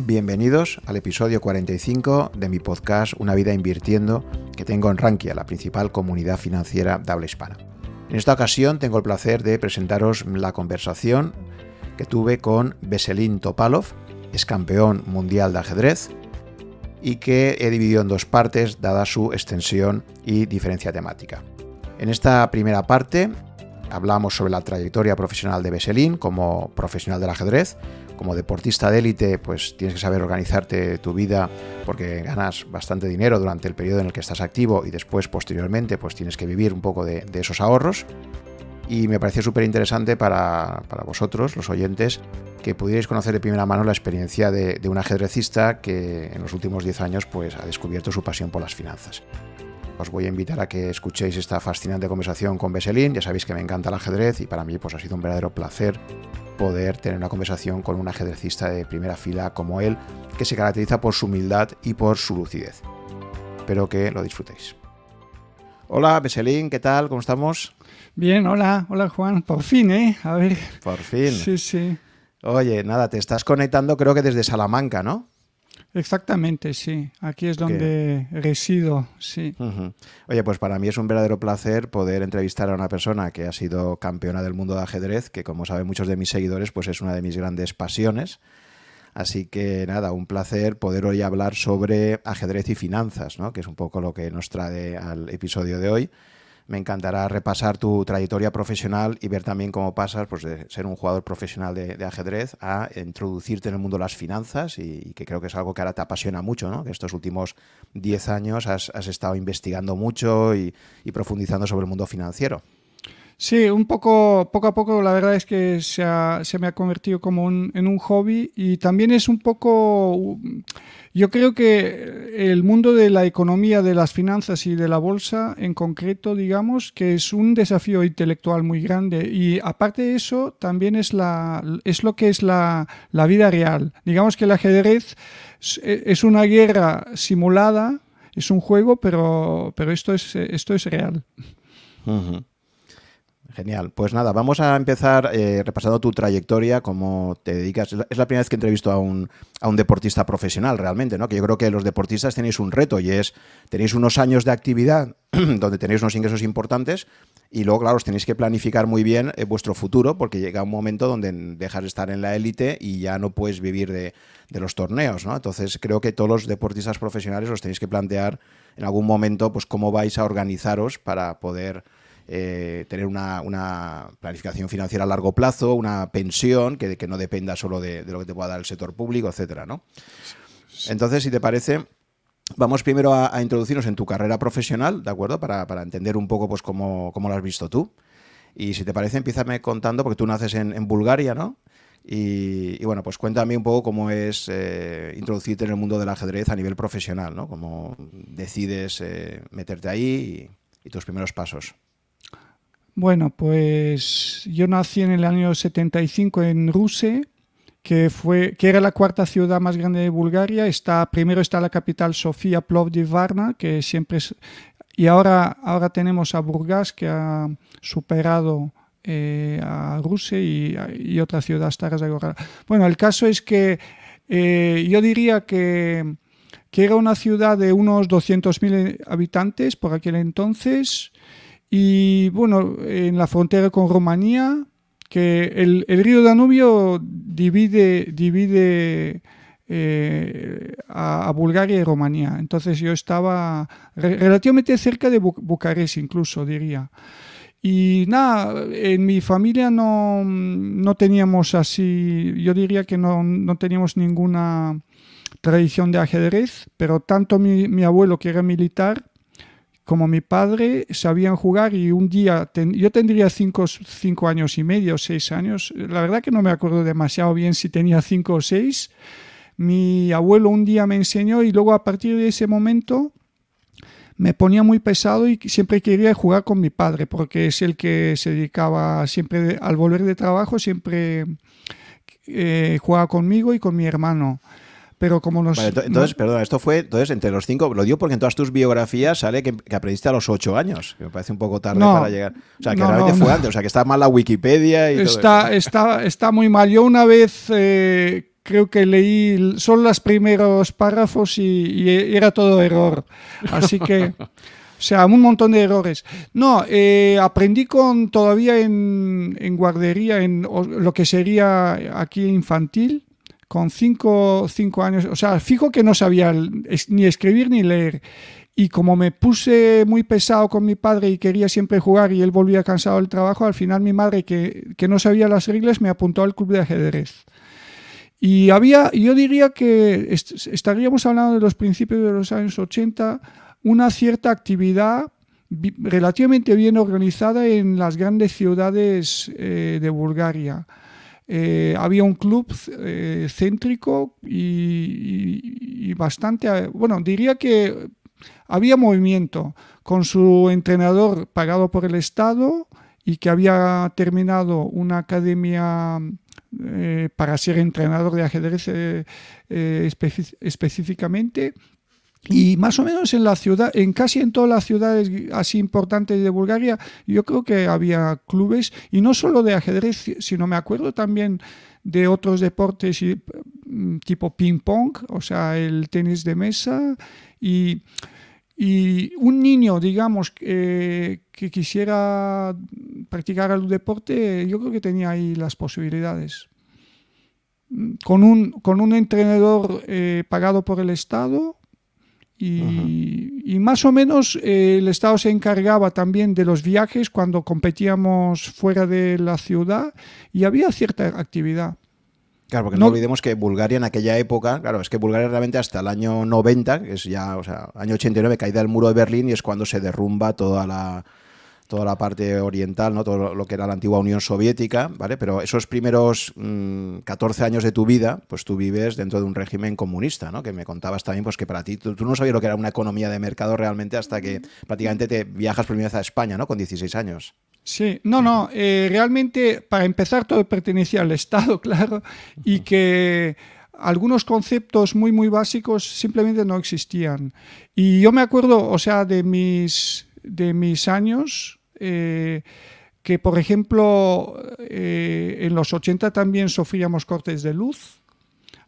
Bienvenidos al episodio 45 de mi podcast Una vida invirtiendo que tengo en Rankia, la principal comunidad financiera de habla hispana. En esta ocasión tengo el placer de presentaros la conversación que tuve con Veselin Topalov, es campeón mundial de ajedrez y que he dividido en dos partes dada su extensión y diferencia temática. En esta primera parte hablamos sobre la trayectoria profesional de Veselin como profesional del ajedrez. Como deportista de élite, pues tienes que saber organizarte tu vida porque ganas bastante dinero durante el periodo en el que estás activo y después, posteriormente, pues tienes que vivir un poco de, esos ahorros. Y me pareció súper interesante para, vosotros, los oyentes, que pudierais conocer de primera mano la experiencia de, de un ajedrecista que en los últimos 10 años pues, ha descubierto su pasión por las finanzas os voy a invitar a que escuchéis esta fascinante conversación con Beselín. Ya sabéis que me encanta el ajedrez y para mí pues, ha sido un verdadero placer poder tener una conversación con un ajedrecista de primera fila como él, que se caracteriza por su humildad y por su lucidez. Espero que lo disfrutéis. Hola, Beselín, ¿qué tal? ¿Cómo estamos? Bien, hola, hola Juan. Por fin, ¿eh? A ver. Por fin. Sí, sí. Oye, nada, te estás conectando creo que desde Salamanca, ¿no? Exactamente, sí. Aquí es donde resido, sí. Oye, pues para mí es un verdadero placer poder entrevistar a una persona que ha sido campeona del mundo de ajedrez, que como saben muchos de mis seguidores, pues es una de mis grandes pasiones. Así que nada, un placer poder hoy hablar sobre ajedrez y finanzas, ¿no? que es un poco lo que nos trae al episodio de hoy me encantará repasar tu trayectoria profesional y ver también cómo pasas pues, de ser un jugador profesional de, ajedrez a introducirte en el mundo de las finanzas y, que creo que es algo que ahora te apasiona mucho, ¿no? que estos últimos 10 años has, estado investigando mucho y, profundizando sobre el mundo financiero. Sí, un poco, poco a poco la verdad es que se, me ha convertido como en un hobby y también es un poco yo creo que el mundo de la economía, de las finanzas y de la bolsa en concreto, digamos, que es un desafío intelectual muy grande y aparte de eso, también es, la, es lo que es la, vida real. Digamos que el ajedrez es una guerra simulada, es un juego, pero, pero esto, es, esto es real. Genial. Pues nada, vamos a empezar eh, repasando tu trayectoria, cómo te dedicas. Es la primera vez que entrevisto a un, a un deportista profesional realmente, ¿no? Que yo creo que los deportistas tenéis un reto y es, tenéis unos años de actividad donde tenéis unos ingresos importantes y luego, claro, os tenéis que planificar muy bien eh, vuestro futuro porque llega un momento donde dejas de estar en la élite y ya no puedes vivir de, de los torneos, ¿no? Entonces creo que todos los deportistas profesionales os tenéis que plantear en algún momento pues cómo vais a organizaros para poder eh, tener una, planificación financiera a largo plazo, una pensión que, no dependa solo de, lo que te pueda dar el sector público, etcétera, ¿no? Entonces, si te parece, vamos primero a, introducirnos en tu carrera profesional, ¿de acuerdo? Para, entender un poco pues cómo, lo has visto tú. Y si te parece, empiezame contando, porque tú naces en, Bulgaria, ¿no? Y, bueno, pues cuéntame un poco cómo es eh, introducirte en el mundo del ajedrez a nivel profesional, ¿no? Cómo decides eh, meterte ahí y, tus primeros pasos. Bueno, pues yo nací en el año 75 en Rusia, que, fue, que era la cuarta ciudad más grande de Bulgaria. Está, primero está la capital Sofía Plovdiv Varna, que siempre es, y ahora, ahora tenemos a Burgas, que ha superado eh, a Rusia y, otra ciudad, Stara Bueno, el caso es que eh, yo diría que, que era una ciudad de unos 200.000 habitantes por aquel entonces y bueno, en la frontera con Rumanía, que el, río Danubio divide, divide eh, a, Bulgaria y Rumanía. Entonces yo estaba relativamente cerca de Bucarest incluso, diría. Y nada, en mi familia no, no teníamos así, yo diría que no, no, teníamos ninguna tradición de ajedrez, pero tanto mi, mi abuelo, que era militar, como mi padre sabían jugar y un día, yo tendría cinco, cinco, años y medio, seis años, la verdad que no me acuerdo demasiado bien si tenía cinco o seis, mi abuelo un día me enseñó y luego a partir de ese momento me ponía muy pesado y siempre quería jugar con mi padre porque es el que se dedicaba siempre al volver de trabajo, siempre eh, jugaba conmigo y con mi hermano pero como nos... entonces, perdona, esto fue, entonces, entre los cinco, lo digo porque en todas tus biografías sale que, aprendiste a los ocho años, que me parece un poco tarde para llegar. O sea, que realmente fue antes, o sea, que está mal la Wikipedia y está, todo Está, está muy mal. Yo una vez... Eh, creo que leí solo los primeros párrafos y, era todo error. Así que, o sea, un montón de errores. No, eh, aprendí con todavía en, guardería, en lo que sería aquí infantil, con cinco, cinco años. O sea, fijo que no sabía ni escribir ni leer. Y como me puse muy pesado con mi padre y quería siempre jugar y él volvía cansado del trabajo, al final mi madre, que, que no sabía las reglas, me apuntó al club de ajedrez. Y había, yo diría que estaríamos hablando de los principios de los años 80, una cierta actividad relativamente bien organizada en las grandes ciudades eh, de Bulgaria. Eh, había un club eh, céntrico y, bastante, bueno, diría que había movimiento con su entrenador pagado por el Estado y que había terminado una academia eh, para ser entrenador de ajedrez eh, eh, específicamente. Y más o menos en la ciudad, en casi en todas las ciudades así importantes de Bulgaria, yo creo que había clubes, y no solo de ajedrez, sino me acuerdo también de otros deportes mm, tipo ping pong, o sea, el tenis de mesa, y y un niño, digamos, que quisiera practicar algún deporte, yo creo que tenía ahí las posibilidades. Con un, con un entrenador eh, pagado por el Estado y, más o menos eh, el Estado se encargaba también de los viajes cuando competíamos fuera de la ciudad y había cierta actividad. Claro, porque no, olvidemos que Bulgaria en aquella época, claro, es que Bulgaria realmente hasta el año 90, que es ya, o sea, año 89, caída del muro de Berlín y es cuando se derrumba toda la, toda la parte oriental, ¿no? todo lo que era la antigua Unión Soviética, ¿vale? Pero esos primeros 14 mm, años de tu vida, pues tú vives dentro de un régimen comunista, ¿no? Que me contabas también, pues que para ti, tú, no sabías lo que era una economía de mercado realmente hasta que prácticamente te viajas por primera vez a España, ¿no? Con 16 años. Sí, no, no, eh, realmente para empezar todo pertenecía al Estado, claro, y que algunos conceptos muy, muy básicos simplemente no existían. Y yo me acuerdo, o sea, de mis, de mis años, eh, que por ejemplo eh, en los 80 también sufríamos cortes de luz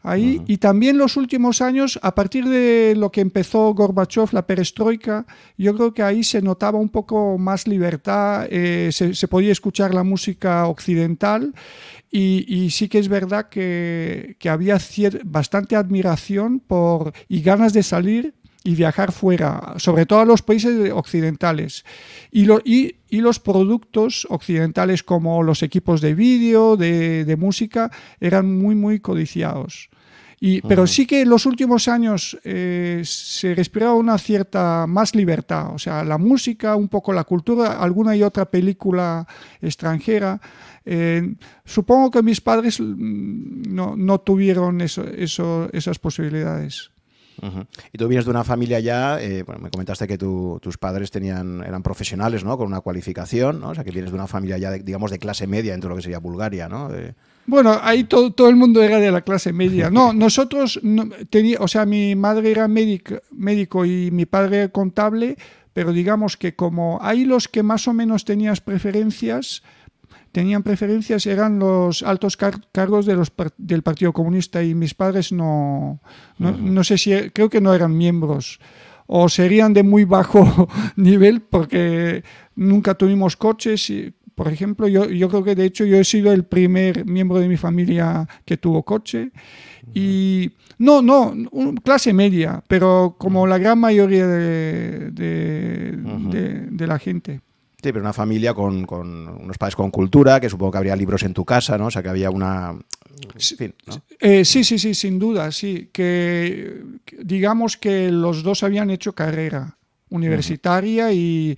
ahí. Y también los últimos años, a partir de lo que empezó Gorbachev, la perestroika, yo creo que ahí se notaba un poco más libertad, eh, se, podía escuchar la música occidental y, sí que es verdad que, que había bastante admiración por, y ganas de salir y viajar fuera, sobre todo a los países occidentales. Y, y, los productos occidentales como los equipos de vídeo, de, música, eran muy, muy codiciados. Y, pero sí que en los últimos años eh, se respiraba una cierta más libertad, o sea, la música, un poco la cultura, alguna y otra película extranjera. Eh, supongo que mis padres mm, no, no tuvieron eso, eso, esas posibilidades. Y tú vienes de una familia ya, eh, bueno, me comentaste que tus padres tenían, eran profesionales, ¿no? Con una cualificación, ¿no? O sea, que vienes de una familia ya, digamos, de clase media dentro de lo que sería Bulgaria, ¿no? Bueno, ahí todo, todo, el mundo era de la clase media. No, nosotros, tenía, o sea, mi madre era médico, médico y mi padre contable, pero digamos que como hay los que más o menos tenías preferencias, tenían preferencias eran los altos cargos de los, del Partido Comunista y mis padres no, no, sé si, creo que no eran miembros o serían de muy bajo nivel porque nunca tuvimos coches. Y, por ejemplo, yo, yo creo que de hecho yo he sido el primer miembro de mi familia que tuvo coche. Y no, no, clase media, pero como la gran mayoría de, de la gente. Sí, pero una familia con, unos padres con cultura, que supongo que habría libros en tu casa, ¿no? O sea, que había una... Eh, sí, sí, sí, sin duda, sí. Que digamos que los dos habían hecho carrera universitaria y,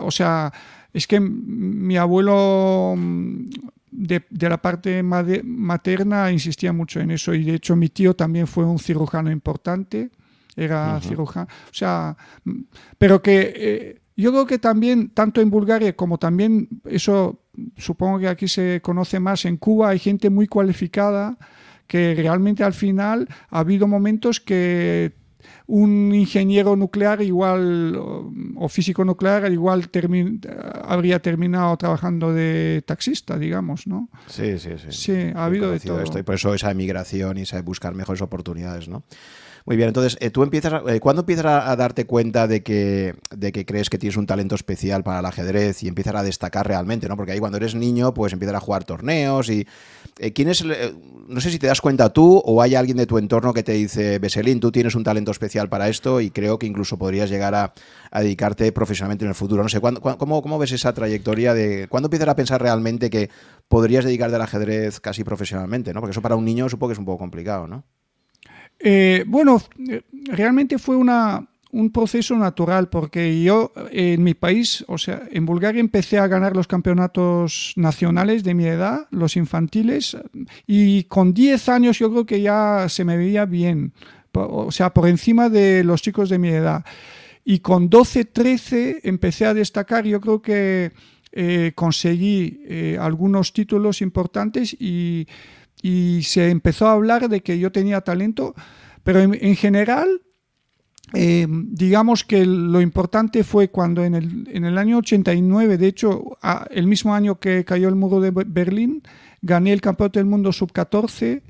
o sea, es que mi abuelo de, la parte materna insistía mucho en eso y de hecho mi tío también fue un cirujano importante, era cirujano, o sea, pero que... Eh, yo creo que también, tanto en Bulgaria como también, eso supongo que aquí se conoce más, en Cuba hay gente muy cualificada que realmente al final ha habido momentos que un ingeniero nuclear igual o físico nuclear igual habría terminado trabajando de taxista, digamos, ¿no? Sí, sí, sí. Sí, ha habido de todo. Esto, y por eso esa emigración y esa buscar mejores oportunidades, ¿no? Muy bien, entonces, eh, ¿tú empiezas, eh, ¿cuándo empiezas a, darte cuenta de que, de que crees que tienes un talento especial para el ajedrez y empiezas a destacar realmente, ¿no? Porque ahí cuando eres niño, pues empiezas a jugar torneos y... Eh, ¿quién es, no sé si te das cuenta tú o hay alguien de tu entorno que te dice, Beselín, tú tienes un talento especial para esto y creo que incluso podrías llegar a, dedicarte profesionalmente en el futuro. No sé, ¿cuándo, cómo, cómo, ves esa trayectoria de... ¿Cuándo empiezas a pensar realmente que podrías dedicarte al ajedrez casi profesionalmente, ¿no? Porque eso para un niño supongo que es un poco complicado, ¿no? Eh, bueno, realmente fue una, un proceso natural porque yo en mi país, o sea, en Bulgaria empecé a ganar los campeonatos nacionales de mi edad, los infantiles, y con 10 años yo creo que ya se me veía bien, o sea, por encima de los chicos de mi edad. Y con 12, 13 empecé a destacar, yo creo que eh, conseguí eh, algunos títulos importantes y y se empezó a hablar de que yo tenía talento, pero en, general, eh, digamos que lo importante fue cuando en el, en el año 89, de hecho, el mismo año que cayó el muro de Berlín, gané el campeonato del mundo sub-14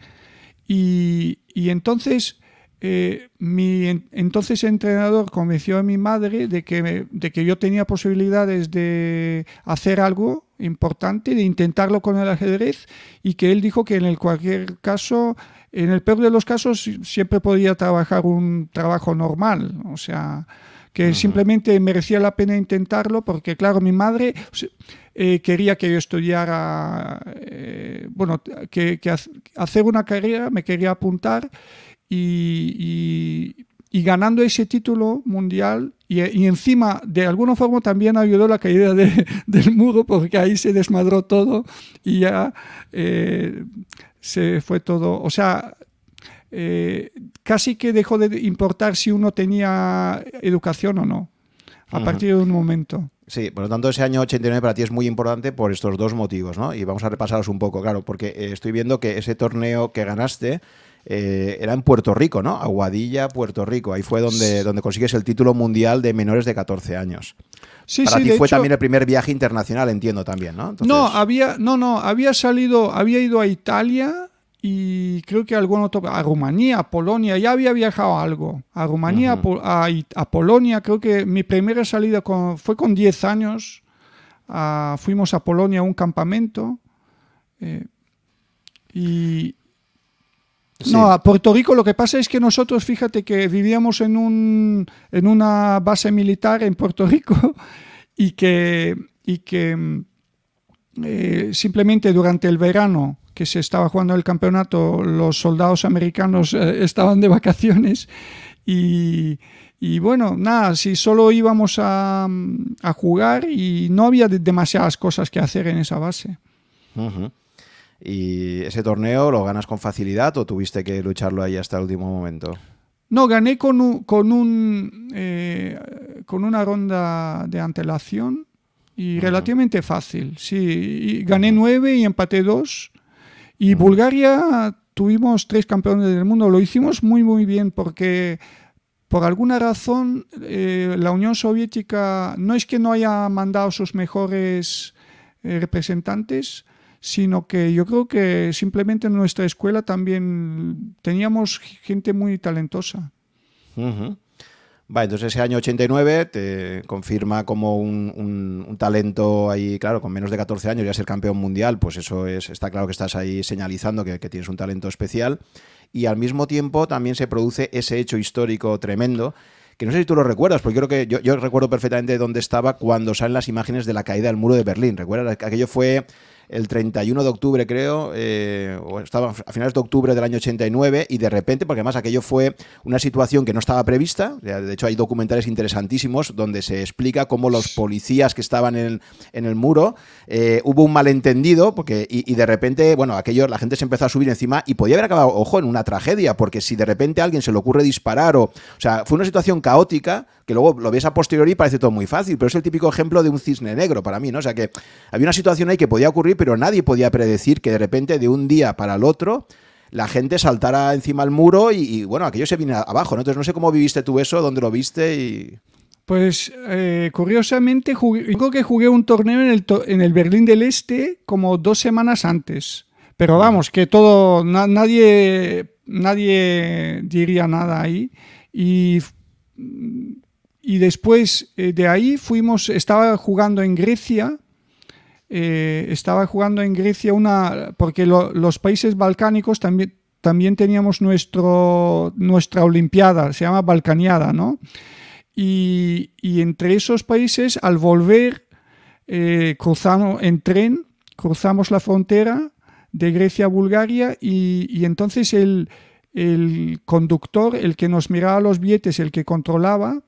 y, y, entonces... Eh, mi entonces entrenador convenció a mi madre de que, de que yo tenía posibilidades de hacer algo importante de intentarlo con el ajedrez y que él dijo que en el cualquier caso, en el peor de los casos, siempre podía trabajar un trabajo normal, o sea, que simplemente merecía la pena intentarlo porque, claro, mi madre eh, quería que yo estudiara, eh, bueno, que, hacer una carrera, me quería apuntar y, y ganando ese título mundial y, encima de alguna forma también ayudó la caída del muro porque ahí se desmadró todo y ya eh, se fue todo, o sea, eh, casi que dejó de importar si uno tenía educación o no, a partir de un momento. Sí, por lo tanto ese año 89 para ti es muy importante por estos dos motivos, ¿no? Y vamos a repasarlos un poco, claro, porque eh, estoy viendo que ese torneo que ganaste eh, era en Puerto Rico, ¿no? Aguadilla, Puerto Rico. Ahí fue donde, donde consigues el título mundial de menores de 14 años. Sí, Para ti fue también el primer viaje internacional, entiendo también, ¿no? No, había, no, no, había salido, había ido a Italia y creo que algún otro, a Rumanía, a Polonia, ya había viajado algo. A Rumanía, a, Polonia, creo que mi primera salida fue con 10 años. fuimos a Polonia a un campamento. Eh, y, no, a Puerto Rico lo que pasa es que nosotros, fíjate que vivíamos en, un, en una base militar en Puerto Rico y que, y que eh, simplemente durante el verano que se estaba jugando el campeonato, los soldados americanos eh, estaban de vacaciones y, y, bueno, nada, si solo íbamos a, a, jugar y no había demasiadas cosas que hacer en esa base. ¿Y ese torneo lo ganas con facilidad o tuviste que lucharlo ahí hasta el último momento? No, gané con, un, con, un, eh, con una ronda de antelación y relativamente fácil. Sí, gané nueve y empaté dos. Y Bulgaria tuvimos tres campeones del mundo. Lo hicimos muy, muy bien porque por alguna razón eh, la Unión Soviética no es que no haya mandado sus mejores eh, representantes, sino que yo creo que simplemente en nuestra escuela también teníamos gente muy talentosa. Vale, entonces ese año 89 te confirma como un, talento ahí, claro, con menos de 14 años ya ser campeón mundial, pues eso es, está claro que estás ahí señalizando que, tienes un talento especial. Y al mismo tiempo también se produce ese hecho histórico tremendo que no sé si tú lo recuerdas, porque creo que yo, yo recuerdo perfectamente dónde estaba cuando salen las imágenes de la caída del muro de Berlín. ¿Recuerdas? Aquello fue el 31 de octubre, creo, eh, o estaba a finales de octubre del año 89, y de repente, porque además aquello fue una situación que no estaba prevista, de hecho hay documentales interesantísimos donde se explica cómo los policías que estaban en el, muro, eh, hubo un malentendido, porque, y, de repente, bueno, aquello, la gente se empezó a subir encima y podía haber acabado, ojo, en una tragedia, porque si de repente a alguien se le ocurre disparar, o, o sea, fue una situación caótica que luego lo ves a posteriori y parece todo muy fácil, pero es el típico ejemplo de un cisne negro para mí, ¿no? O sea que había una situación ahí que podía ocurrir, pero nadie podía predecir que de repente de un día para el otro la gente saltara encima del muro y, bueno, aquello se viene abajo, ¿no? Entonces no sé cómo viviste tú eso, dónde lo viste y... Pues eh, curiosamente jugué, creo que jugué un torneo en el, en el Berlín del Este como dos semanas antes. Pero vamos, que todo, nadie, nadie diría nada ahí. Y, y después eh, de ahí fuimos, estaba jugando en Grecia eh, estaba jugando en Grecia una, porque los países balcánicos también, también teníamos nuestro, nuestra Olimpiada, se llama Balcaniada, ¿no? Y, entre esos países, al volver, eh, cruzamos en tren, cruzamos la frontera de Grecia a Bulgaria y, entonces el, el, conductor, el que nos miraba los billetes, el que controlaba,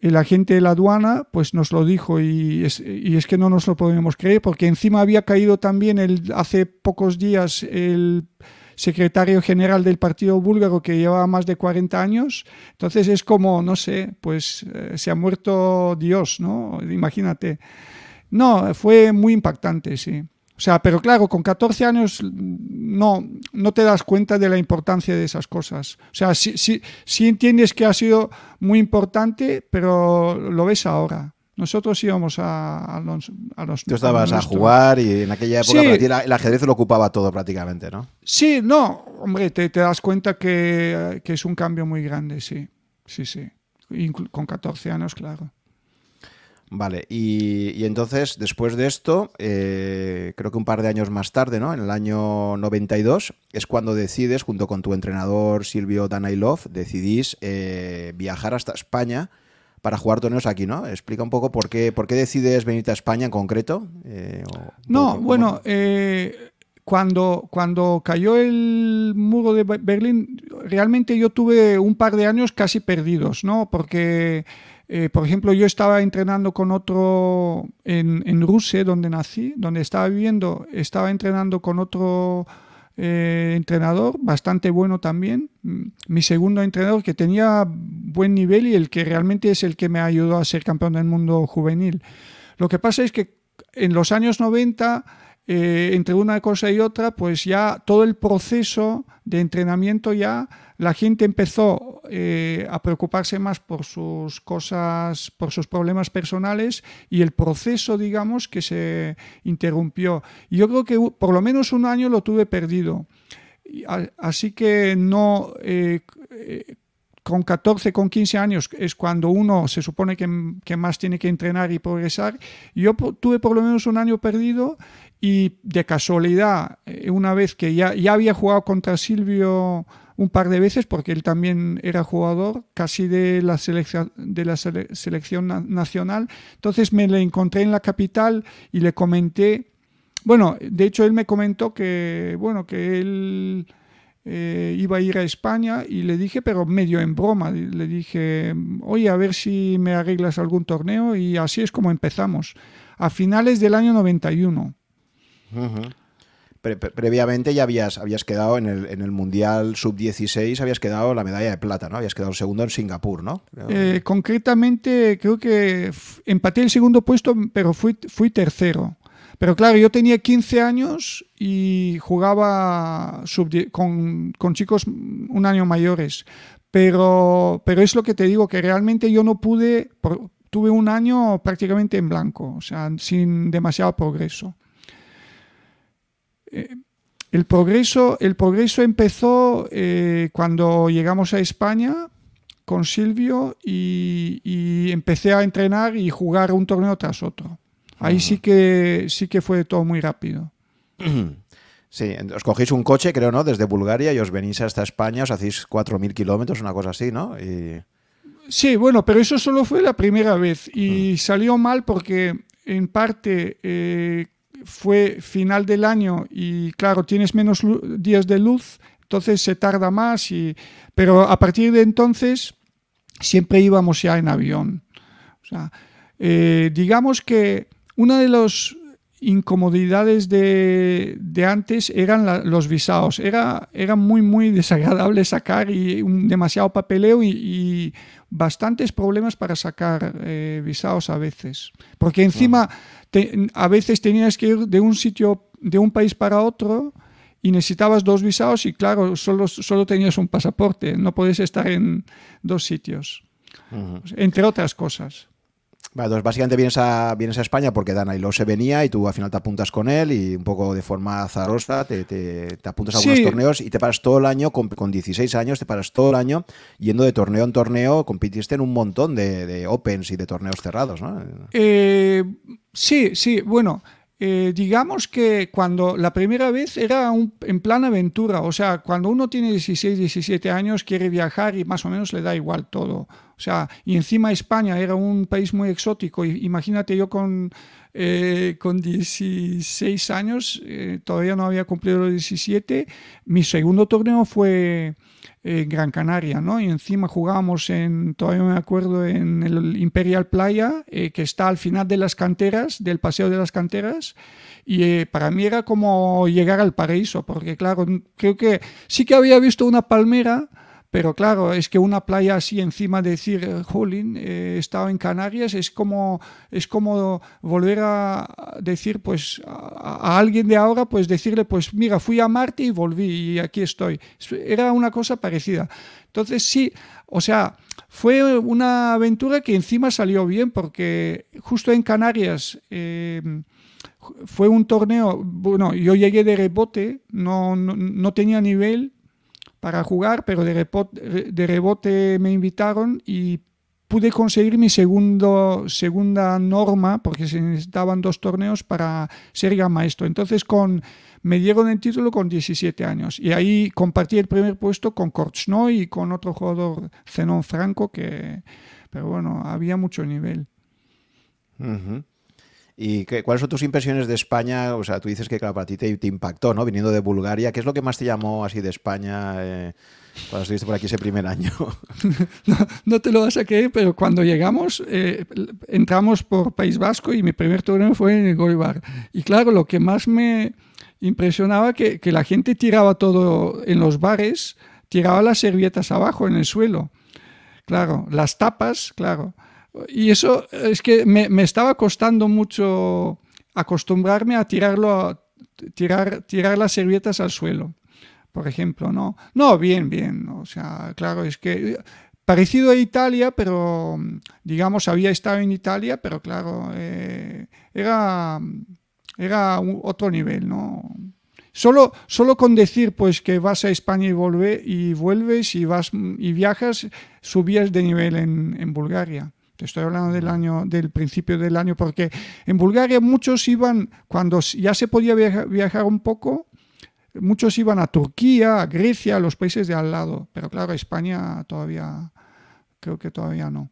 el agente de la aduana pues nos lo dijo y es, que no nos lo podemos creer porque encima había caído también hace pocos días el secretario general del partido búlgaro que llevaba más de 40 años. Entonces es como, no sé, pues eh, se ha muerto Dios, ¿no? Imagínate. No, fue muy impactante, sí. O sea, pero claro, con 14 años no, no te das cuenta de la importancia de esas cosas. O sea, sí, sí, sí entiendes que ha sido muy importante, pero lo ves ahora. Nosotros íbamos a, los, a los... Tú estabas a, jugar y en aquella época el ajedrez lo ocupaba todo prácticamente, ¿no? Sí, no, hombre, te, te das cuenta que, que, es un cambio muy grande, sí, sí, sí. con 14 años, claro. Vale, y, entonces, después de esto, eh, creo que un par de años más tarde, ¿no? En el año 92, es cuando decides, junto con tu entrenador Silvio Danailov, decidís eh, viajar hasta España para jugar torneos aquí, ¿no? Explica un poco por qué, por qué decides venirte a España en concreto. Eh, no, bueno, cuando, cuando cayó el muro de Berlín, realmente yo tuve un par de años casi perdidos, ¿no? Porque eh, por ejemplo, yo estaba entrenando con otro en, en, Rusia, donde nací, donde estaba viviendo, estaba entrenando con otro eh, entrenador, bastante bueno también, mm, mi segundo entrenador que tenía buen nivel y el que realmente es el que me ayudó a ser campeón del mundo juvenil. Lo que pasa es que en los años 90 eh, entre una cosa y otra, pues ya todo el proceso de entrenamiento ya la gente empezó eh, a preocuparse más por sus cosas, por sus problemas personales y el proceso, digamos, que se interrumpió. Yo creo que por lo menos un año lo tuve perdido. Así que no, eh, con 14, con 15 años es cuando uno se supone que, más tiene que entrenar y progresar. Yo tuve por lo menos un año perdido y de casualidad, eh, una vez que ya, había jugado contra Silvio un par de veces, porque él también era jugador casi de la selección, de la selección nacional, entonces me le encontré en la capital y le comenté, bueno, de hecho él me comentó que, bueno, que él eh, iba a ir a España y le dije, pero medio en broma, le dije, oye, a ver si me arreglas algún torneo y así es como empezamos, a finales del año 91. Previamente ya habías, habías quedado en el, en el Mundial Sub-16, habías quedado la medalla de plata, ¿no? Habías quedado segundo en Singapur, ¿no? Eh, concretamente, creo que empaté el segundo puesto, pero fui, fui tercero. Pero claro, yo tenía 15 años y jugaba con, chicos un año mayores. Pero, pero es lo que te digo, que realmente yo no pude, tuve un año prácticamente en blanco, o sea, sin demasiado progreso. Eh, el progreso, el progreso empezó eh, cuando llegamos a España con Silvio y, y, empecé a entrenar y jugar un torneo tras otro. Ahí sí que, sí que fue todo muy rápido. Sí, os cogéis un coche, creo, ¿no? Desde Bulgaria y os venís hasta España, os hacéis 4.000 kilómetros, una cosa así, ¿no? Sí, bueno, pero eso solo fue la primera vez y salió mal porque en parte eh, fue final del año y claro, tienes menos días de luz, entonces se tarda más, y, pero a partir de entonces siempre íbamos ya en avión. Eh, digamos que una de las incomodidades de, antes eran los visados. Era, era muy, muy desagradable sacar y un demasiado papeleo y, bastantes problemas para sacar eh, visados a veces. Porque encima a veces tenías que ir de un sitio, de un país para otro y necesitabas dos visados y claro, solo, solo tenías un pasaporte, no puedes estar en dos sitios, entre otras cosas. Entonces básicamente vienes a, vienes a España porque Danailo se venía y tú al final te apuntas con él y un poco de forma azarosa te, te, apuntas a algunos torneos y te paras todo el año, con, con, 16 años, te paras todo el año yendo de torneo en torneo, compitiste en un montón de, de Opens y de torneos cerrados, ¿no? Eh, sí, sí, bueno, eh, digamos que cuando la primera vez era un, en plan aventura, o sea, cuando uno tiene 16, 17 años quiere viajar y más o menos le da igual todo. O sea, y encima España era un país muy exótico. Imagínate yo con, eh, con 16 años, eh, todavía no había cumplido los 17, mi segundo torneo fue en Gran Canaria, ¿no? Y encima jugábamos en, todavía me acuerdo, en el Imperial Playa, eh, que está al final de las canteras, del Paseo de las Canteras, y eh, para mí era como llegar al paraíso, porque claro, creo que sí que había visto una palmera, pero claro, es que una playa así encima de decir, eh, jolín, he estado en Canarias, es como, es como volver a decir, pues, a, alguien de ahora, pues decirle, pues mira, fui a Marte y volví y aquí estoy. Era una cosa parecida. Entonces sí, o sea, fue una aventura que encima salió bien porque justo en Canarias... Eh, fue un torneo, bueno, yo llegué de rebote, no, no, no tenía nivel, para jugar, pero de rebote, me invitaron y pude conseguir mi segundo, segunda norma, porque se necesitaban dos torneos para ser gran maestro. Entonces con, me dieron el título con 17 años y ahí compartí el primer puesto con Korchnoi y con otro jugador, Zenón Franco, que, pero bueno, había mucho nivel. ¿Y cuáles son tus impresiones de España? O sea, tú dices que para ti te, impactó, ¿no? Viniendo de Bulgaria. ¿Qué es lo que más te llamó así de España eh, cuando estuviste por aquí ese primer año? no, te lo vas a creer, pero cuando llegamos, eh, entramos por País Vasco y mi primer torneo fue en el Goibar. Y claro, lo que más me impresionaba que, que la gente tiraba todo en los bares, tiraba las servietas abajo en el suelo. Claro, las tapas, claro. Y eso es que me, me estaba costando mucho acostumbrarme a tirarlo, tirar, tirar las servietas al suelo, por ejemplo, ¿no? No, bien, bien, o sea, claro, es que parecido a Italia, pero digamos había estado en Italia, pero claro, eh, era, era otro nivel, ¿no? Solo, solo con decir pues que vas a España y, y vuelves y vas y viajas, subías de nivel en Bulgaria. Te estoy hablando del año, del principio del año, porque en Bulgaria muchos iban, cuando ya se podía viajar un poco, muchos iban a Turquía, a Grecia, a los países de al lado. Pero claro, España todavía, creo que todavía no.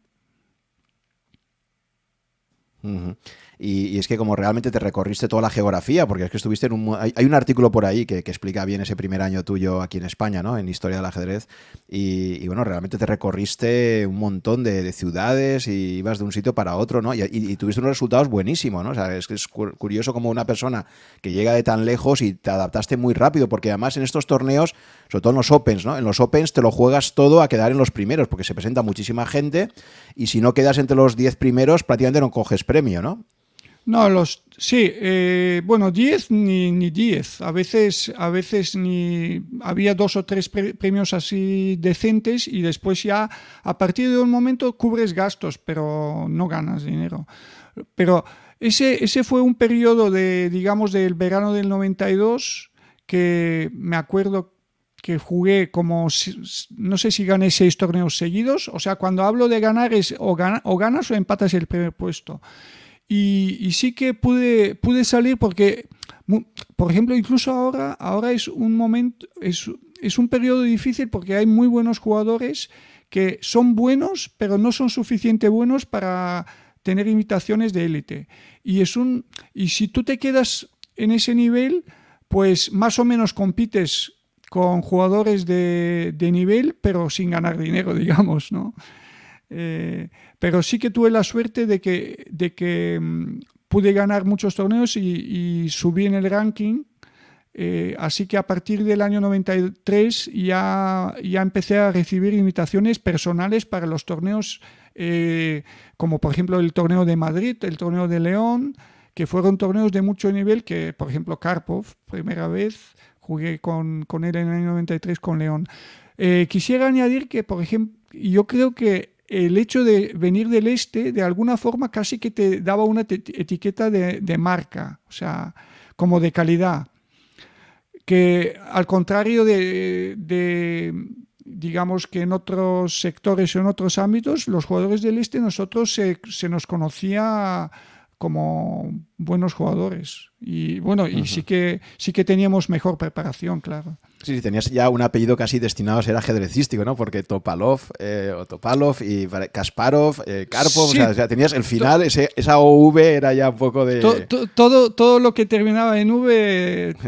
Y, es que como realmente te recorriste toda la geografía, porque es que estuviste en un... Hay, un artículo por ahí que, explica bien ese primer año tuyo aquí en España, ¿no? En Historia del Ajedrez. Y, bueno, realmente te recorriste un montón de, ciudades y ibas de un sitio para otro, ¿no? Y, tuviste unos resultados buenísimos, ¿no? O sea, es que es curioso como una persona que llega de tan lejos y te adaptaste muy rápido, porque además en estos torneos, sobre todo en los Opens, ¿no? En los Opens te lo juegas todo a quedar en los primeros, porque se presenta muchísima gente y si no quedas entre los 10 primeros, prácticamente no coges premio, ¿no? No, los sí, eh, bueno, 10 ni, ni 10. A veces, a veces ni había dos o tres premios así decentes y después ya a partir de un momento cubres gastos, pero no ganas dinero. Pero ese, ese fue un periodo de, digamos, del verano del 92 que me acuerdo que jugué como, no sé si gané seis torneos seguidos, o sea, cuando hablo de ganar es o, o ganas o empatas el primer puesto. Y, sí que pude, pude salir porque, por ejemplo, incluso ahora, ahora es un momento, es, es un periodo difícil porque hay muy buenos jugadores que son buenos, pero no son suficientemente buenos para tener invitaciones de élite. Y, es un, y si tú te quedas en ese nivel, pues más o menos compites con jugadores de, de nivel, pero sin ganar dinero, digamos, ¿no? Eh, pero sí que tuve la suerte de que, de que mm, pude ganar muchos torneos y, subí en el ranking. Eh, así que a partir del año 93 ya, ya empecé a recibir invitaciones personales para los torneos, eh, como por ejemplo el torneo de Madrid, el torneo de León, que fueron torneos de mucho nivel, que por ejemplo Karpov, primera vez, jugué con, con él en el año 93 con León. Eh, quisiera añadir que, por ejemplo, yo creo que el hecho de venir del este, de alguna forma, casi que te daba una etiqueta de, marca, o sea, como de calidad. Que al contrario de, digamos que en otros sectores o en otros ámbitos, los jugadores del este, nosotros se, se nos conocía como buenos jugadores. Y bueno, y sí que sí que teníamos mejor preparación, claro. Sí, sí, tenías ya un apellido casi destinado a ser ajedrecístico, ¿no? Porque Topalov, eh, o Topalov y Kasparov, eh, Karpov, o, sea, tenías el final, ese, esa OV era ya un poco de... todo, todo lo que terminaba en V...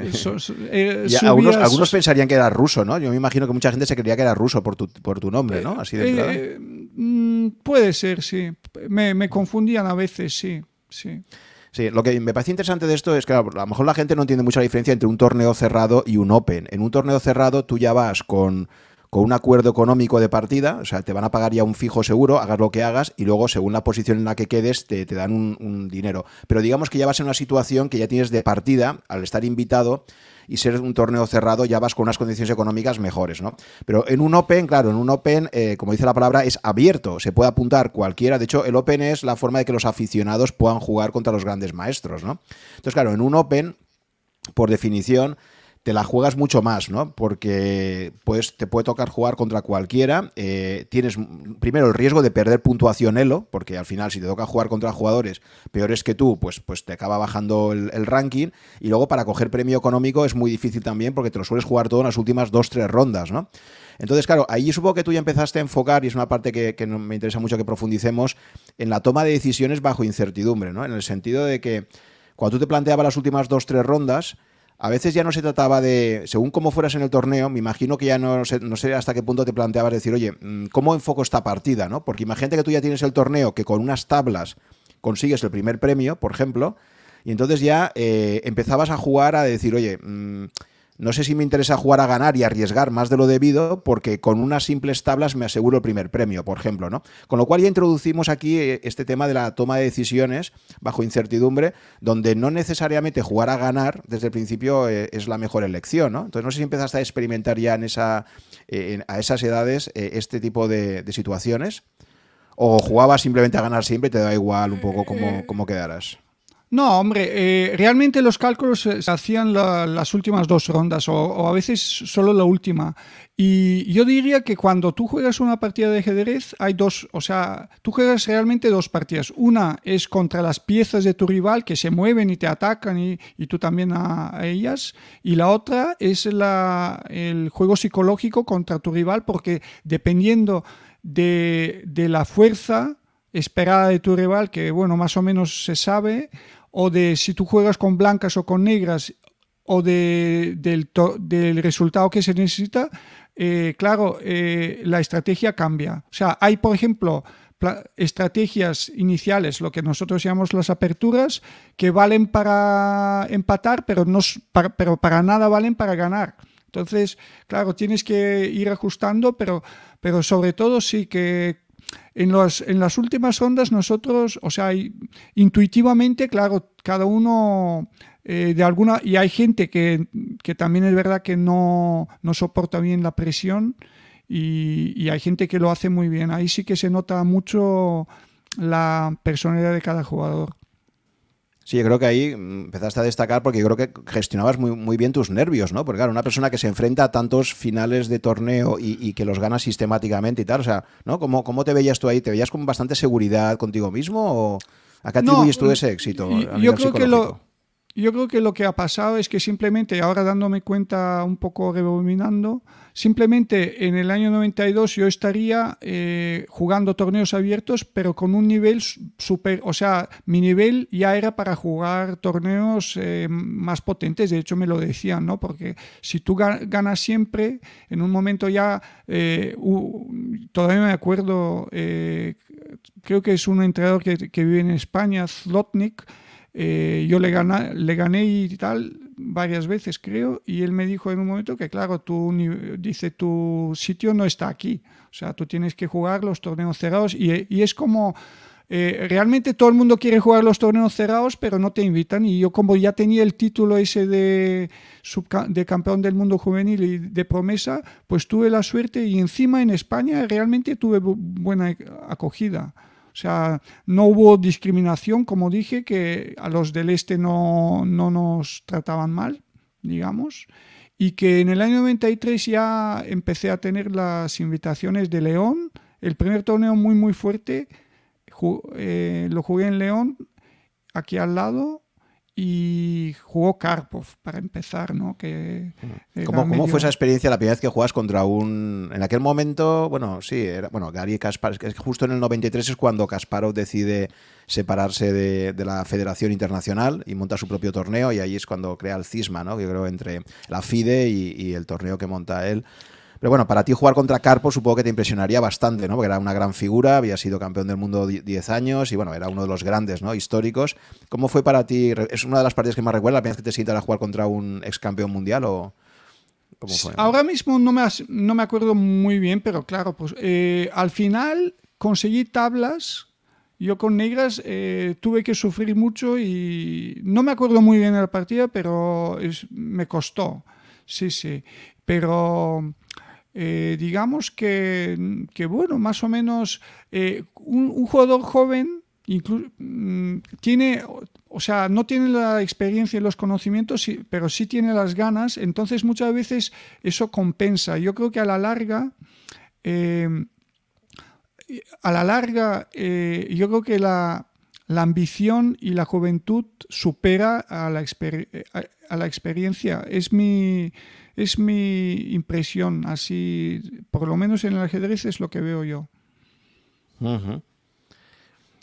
Eh, algunos, pensarían que era ruso, ¿no? Yo me imagino que mucha gente se creía que era ruso por tu, por tu nombre, ¿no? Así de mm, puede ser, sí. Me, me confundían a veces, sí sí. Sí, lo que me parece interesante de esto es que a lo mejor la gente no entiende mucho la diferencia entre un torneo cerrado y un Open. En un torneo cerrado tú ya vas con, un acuerdo económico de partida, o sea, te van a pagar ya un fijo seguro, hagas lo que hagas, y luego, según la posición en la que quedes, te, dan un, un, dinero. Pero digamos que ya vas en una situación que ya tienes de partida, al estar invitado, y ser un torneo cerrado ya vas con unas condiciones económicas mejores, ¿no? Pero en un Open, claro, en un Open, eh, como dice la palabra, es abierto, se puede apuntar cualquiera. De hecho, el Open es la forma de que los aficionados puedan jugar contra los grandes maestros, ¿no? Entonces, claro, en un Open, por definición, te la juegas mucho más, ¿no? Porque pues, te puede tocar jugar contra cualquiera. Eh, tienes primero el riesgo de perder puntuación elo, porque al final si te toca jugar contra jugadores peores que tú, pues, pues te acaba bajando el, ranking. Y luego para coger premio económico es muy difícil también porque te lo sueles jugar todo en las últimas dos, tres rondas, ¿no? Entonces, claro, ahí supongo que tú ya empezaste a enfocar, y es una parte que, me interesa mucho que profundicemos, en la toma de decisiones bajo incertidumbre, ¿no? En el sentido de que cuando tú te planteabas las últimas dos, tres rondas, a veces ya no se trataba de, según cómo fueras en el torneo, me imagino que ya no sé, no sé hasta qué punto te planteabas decir, oye, mm, ¿cómo enfoco esta partida? ¿no? Porque imagínate que tú ya tienes el torneo que con unas tablas consigues el primer premio, por ejemplo, y entonces ya eh, empezabas a jugar a decir, oye, mm, no sé si me interesa jugar a ganar y arriesgar más de lo debido, porque con unas simples tablas me aseguro el primer premio, por ejemplo, ¿no? Con lo cual ya introducimos aquí eh, este tema de la toma de decisiones bajo incertidumbre, donde no necesariamente jugar a ganar desde el principio eh, es la mejor elección, ¿no? Entonces no sé si empezaste a experimentar ya en esa, eh, a esas edades este tipo de, situaciones, o jugabas simplemente a ganar siempre y te da igual un poco cómo, cómo quedaras. No, hombre, eh, realmente los cálculos se, hacían las últimas dos rondas o, a veces solo la última. Y yo diría que cuando tú juegas una partida de ajedrez hay dos, o sea, tú juegas realmente dos partidas. Una es contra las piezas de tu rival que se mueven y te atacan y, tú también a, ellas. Y la otra es el juego psicológico contra tu rival porque dependiendo de, de la fuerza esperada de tu rival, que bueno, más o menos se sabe, o de si tú juegas con blancas o con negras o de, del, del, resultado que se necesita, eh, claro, eh, la estrategia cambia. O sea, hay, por ejemplo, estrategias iniciales, lo que nosotros llamamos las aperturas, que valen para empatar, pero, no, para, pero para nada valen para ganar. Entonces, claro, tienes que ir ajustando, pero, pero sobre todo sí que en, en las últimas ondas nosotros, o sea, intuitivamente, claro, cada uno eh, de alguna, y hay gente que, también es verdad que no, no soporta bien la presión y, y, hay gente que lo hace muy bien. Ahí sí que se nota mucho la personalidad de cada jugador. Sí, yo creo que ahí empezaste a destacar porque yo creo que gestionabas muy, muy bien tus nervios, ¿no? Porque claro, una persona que se enfrenta a tantos finales de torneo y, que los gana sistemáticamente y tal, o sea, ¿no? ¿Cómo, ¿Cómo, te veías tú ahí? ¿Te veías con bastante seguridad contigo mismo o a qué atribuyes tú ese éxito? yo creo que lo, yo creo que lo que ha pasado es que simplemente, ahora dándome cuenta un poco rebobinando, simplemente en el año 92 yo estaría eh, jugando torneos abiertos, pero con un nivel super, o sea, mi nivel ya era para jugar torneos eh, más potentes, de hecho me lo decían, ¿no? Porque si tú ganas siempre, en un momento ya, eh, todavía me acuerdo, creo que es un entrenador que, que vive en España, Zlotnik, yo le, le gané y tal varias veces, creo, y él me dijo en un momento que, claro, tú, dice, tu sitio no está aquí. O sea, tú tienes que jugar los torneos cerrados y, es como eh, realmente todo el mundo quiere jugar los torneos cerrados, pero no te invitan. Y yo como ya tenía el título ese de, de campeón del mundo juvenil y de promesa, pues tuve la suerte y encima en España realmente tuve buena acogida. O sea, no hubo discriminación, como dije, que a los del este no, no nos trataban mal, digamos y que en el año 93 ya empecé a tener las invitaciones de León, el primer torneo muy muy fuerte, eh, lo jugué en León, aquí al lado, y jugó Karpov para empezar, ¿no? Que ¿Cómo, fue esa experiencia la primera vez que juegas contra un... En aquel momento, bueno, sí, era, bueno, Gary Kasparov, es que justo en el 93 es cuando Kasparov decide separarse de, la Federación Internacional y monta su propio torneo y ahí es cuando crea el cisma, ¿no? Yo creo entre la FIDE y el torneo que monta él. Pero bueno, para ti jugar contra Carpo supongo que te impresionaría bastante, ¿no? Porque era una gran figura, había sido campeón del mundo 10 años y bueno, era uno de los grandes, ¿no? Históricos. ¿Cómo fue para ti? ¿Es una de las partidas que más recuerdas la primera vez que te sientas a jugar contra un ex campeón mundial o...? ¿Cómo fue? Ahora mismo no me, no me acuerdo muy bien, pero claro, pues eh, al final conseguí tablas yo con negras eh, tuve que sufrir mucho y no me acuerdo muy bien de la partida, pero me costó. Sí, sí. Pero eh, digamos que, bueno, más o menos eh, un, jugador joven mm, tiene, o sea, no tiene la experiencia y los conocimientos, pero sí tiene las ganas, entonces muchas veces eso compensa. Yo creo que a la larga, em, a la larga, eh, yo creo que la, ambición y la juventud supera a la, a la experiencia. Es mi, es mi impresión, así, por lo menos en el ajedrez es lo que veo yo.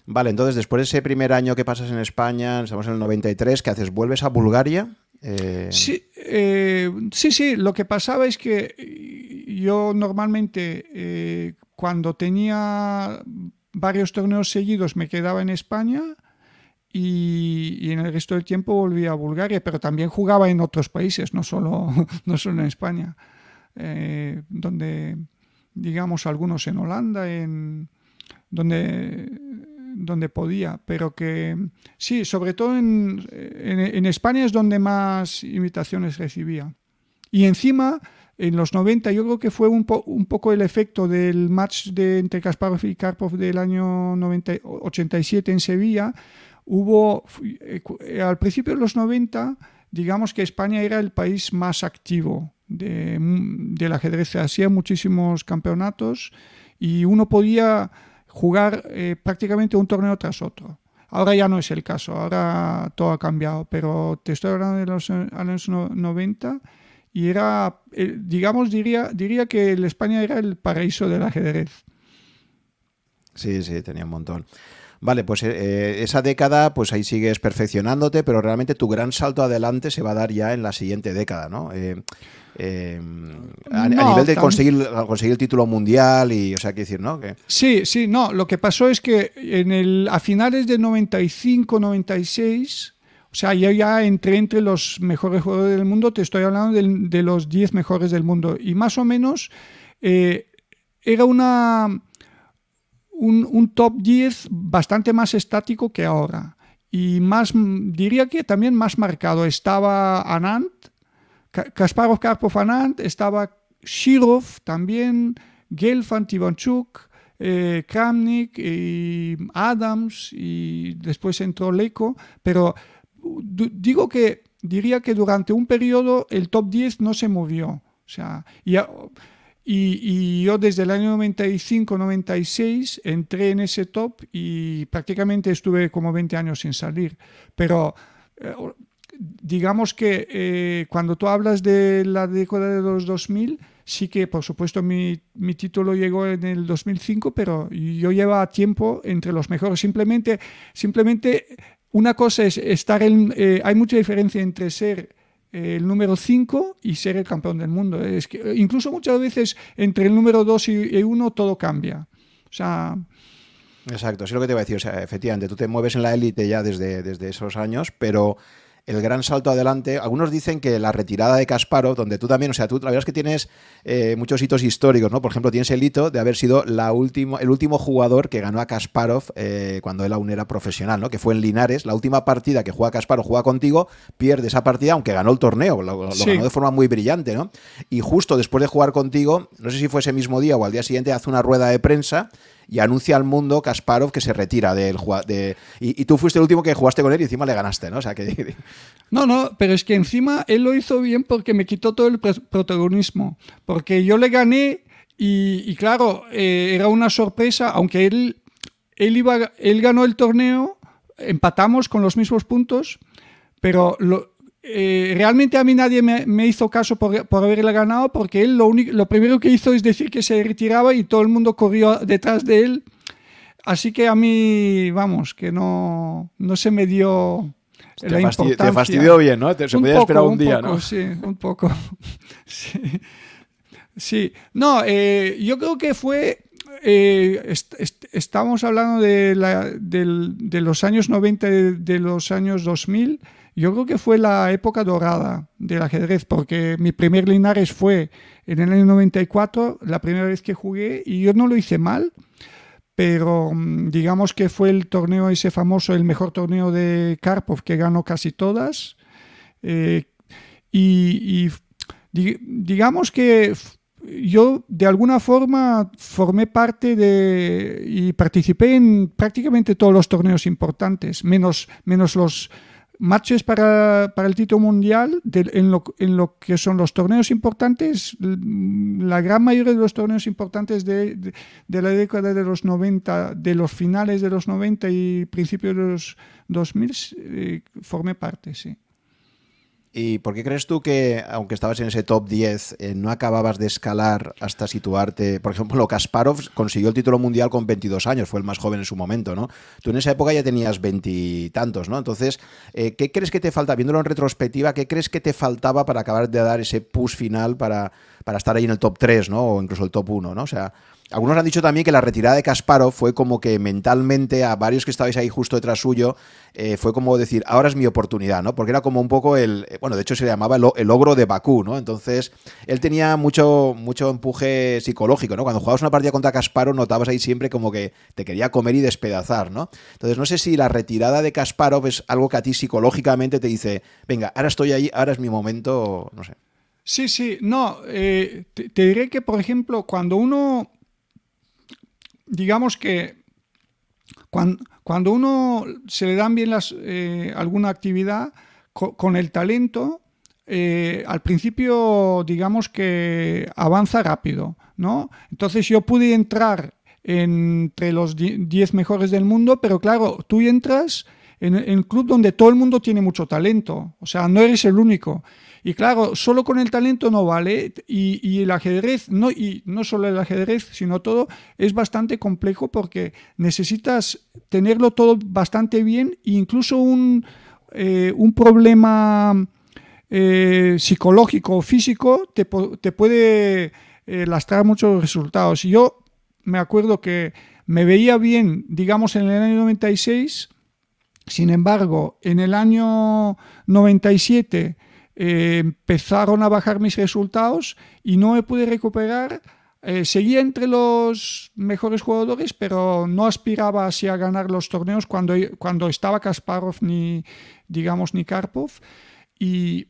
Vale, entonces después de ese primer año que pasas en España, estamos en el 93, ¿qué haces? ¿Vuelves a Bulgaria? Eh, sí, eh, sí, sí, lo que pasaba es que yo normalmente eh, cuando tenía varios torneos seguidos me quedaba en España y, en el resto del tiempo volví a Bulgaria, pero también jugaba en otros países, no solo, no solo en España, eh, donde, digamos, algunos en Holanda, en, donde, donde podía, pero que sí, sobre todo en, en, España es donde más invitaciones recibía. Y encima, en los 90, yo creo que fue un, un poco el efecto del match de, entre Kasparov y Karpov del año 90, 87 en Sevilla, hubo, eh, al principio de los 90, digamos que España era el país más activo de, del ajedrez. Hacía muchísimos campeonatos y uno podía jugar eh, prácticamente un torneo tras otro. Ahora ya no es el caso, ahora todo ha cambiado, pero te estoy hablando de los años 90 y era, eh, digamos, diría, diría que España era el paraíso del ajedrez. Sí, sí, tenía un montón. Vale, pues eh, eh, esa década, pues ahí sigues perfeccionándote, pero realmente tu gran salto adelante se va a dar ya en la siguiente década, ¿no? Eh, a, nivel de conseguir, conseguir el título mundial y, o sea, qué decir, ¿no? Que... Sí, sí, no, lo que pasó es que en el, a finales de 95, 96, o sea, yo ya entré entre los mejores jugadores del mundo, te estoy hablando de, de los 10 mejores del mundo, y más o menos era una un, top 10 bastante más estático que ahora. Y más, diría que también más marcado. Estaba Anand, Kasparov, Karpov, Anand, estaba Shirov también, Gelfand, Ivanchuk, eh, Kramnik Adams y después entró Leiko, pero digo que diría que durante un periodo el top 10 no se movió. O sea, y, yo desde el año 95-96 entré en ese top y prácticamente estuve como 20 años sin salir. Pero eh, digamos que eh, cuando tú hablas de la década de los 2000, sí que por supuesto mi, mi, título llegó en el 2005, pero yo llevaba tiempo entre los mejores. Simplemente, simplemente una cosa es estar en... Eh, hay mucha diferencia entre ser el número 5 y ser el campeón del mundo. Es que incluso muchas veces entre el número 2 y 1 todo cambia. O sea, Exacto, es lo que te iba a decir. O sea, efectivamente, tú te mueves en la élite ya desde, desde esos años, pero el gran salto adelante. Algunos dicen que la retirada de Kasparov, donde tú también, o sea, tú la verdad es que tienes eh, muchos hitos históricos, ¿no? Por ejemplo, tienes el hito de haber sido la último, el último jugador que ganó a Kasparov eh, cuando él aún era profesional, ¿no? Que fue en Linares. La última partida que juega Kasparov, juega contigo, pierde esa partida, aunque ganó el torneo, lo, ganó de forma muy brillante, ¿no? Y justo después de jugar contigo, no sé si fue ese mismo día o al día siguiente, hace una rueda de prensa y anuncia al mundo Kasparov que se retira del de, y, y, tú fuiste el último que jugaste con él y encima le ganaste, ¿no? O sea que No, no, pero es que encima él lo hizo bien porque me quitó todo el protagonismo, porque yo le gané y, claro, eh, era una sorpresa, aunque él él iba él ganó el torneo, empatamos con los mismos puntos, pero eh, realmente a mí nadie me, hizo caso por, por, haberle ganado porque él lo, único, lo primero que hizo es decir que se retiraba y todo el mundo corrió detrás de él. Así que a mí, vamos, que no, no se me dio la importancia. Te fastidió bien, ¿no? se podía esperar un, día, ¿no? Sí, un poco. sí. No, eh, yo creo que fue eh, estamos hablando de, la, de, los años 90, de, los años 2000, yo creo que fue la época dorada del ajedrez, porque mi primer Linares fue en el año 94, la primera vez que jugué, y yo no lo hice mal, pero mm, digamos que fue el torneo ese famoso, el mejor torneo de Karpov, que ganó casi todas. Eh, y, digamos que yo de alguna forma formé parte de y participé en prácticamente todos los torneos importantes, menos, menos los matches para, el título mundial, en, lo, en, lo, que son los torneos importantes, la gran mayoría de los torneos importantes de, la década de los 90, de los finales de los 90 y principios de los 2000, eh, formé parte, sí. ¿Y por qué crees tú que, aunque estabas en ese top 10, eh, no acababas de escalar hasta situarte? Por ejemplo, Kasparov consiguió el título mundial con 22 años, fue el más joven en su momento, ¿no? Tú en esa época ya tenías veintitantos, ¿no? Entonces, eh, ¿qué crees que te falta, viéndolo en retrospectiva, qué crees que te faltaba para acabar de dar ese push final para, para estar ahí en el top 3, ¿no? O incluso el top 1, ¿no? O sea, algunos han dicho también que la retirada de Kasparov fue como que mentalmente a varios que estabais ahí justo detrás suyo, eh, fue como decir, ahora es mi oportunidad, ¿no? Porque era como un poco el, eh, bueno, de hecho se le llamaba el, ogro de Bakú, ¿no? Entonces, él tenía mucho, mucho empuje psicológico, ¿no? Cuando jugabas una partida contra Kasparov notabas ahí siempre como que te quería comer y despedazar, ¿no? Entonces, no sé si la retirada de Kasparov es algo que a ti psicológicamente te dice, venga, ahora estoy ahí, ahora es mi momento, no sé. Sí, sí, no, eh, te diré que, por ejemplo, cuando uno digamos que cuando, cuando, uno se le dan bien las, eh, alguna actividad, con, el talento, eh, al principio digamos que avanza rápido, ¿no? Entonces yo pude entrar entre los 10 mejores del mundo, pero claro, tú entras en, en un club donde todo el mundo tiene mucho talento, o sea, no eres el único. Y claro, solo con el talento no vale y, el ajedrez, no, y no solo el ajedrez, sino todo, es bastante complejo porque necesitas tenerlo todo bastante bien e incluso un, eh, un problema eh, psicológico o físico te, puede eh, lastrar muchos resultados. Y yo me acuerdo que me veía bien, digamos, en el año 96, sin embargo, en el año 97 eh, empezaron a bajar mis resultados y no me pude recuperar. Eh, seguía entre los mejores jugadores, pero no aspiraba así a ganar los torneos cuando, cuando estaba Kasparov ni, digamos, ni Karpov. Y,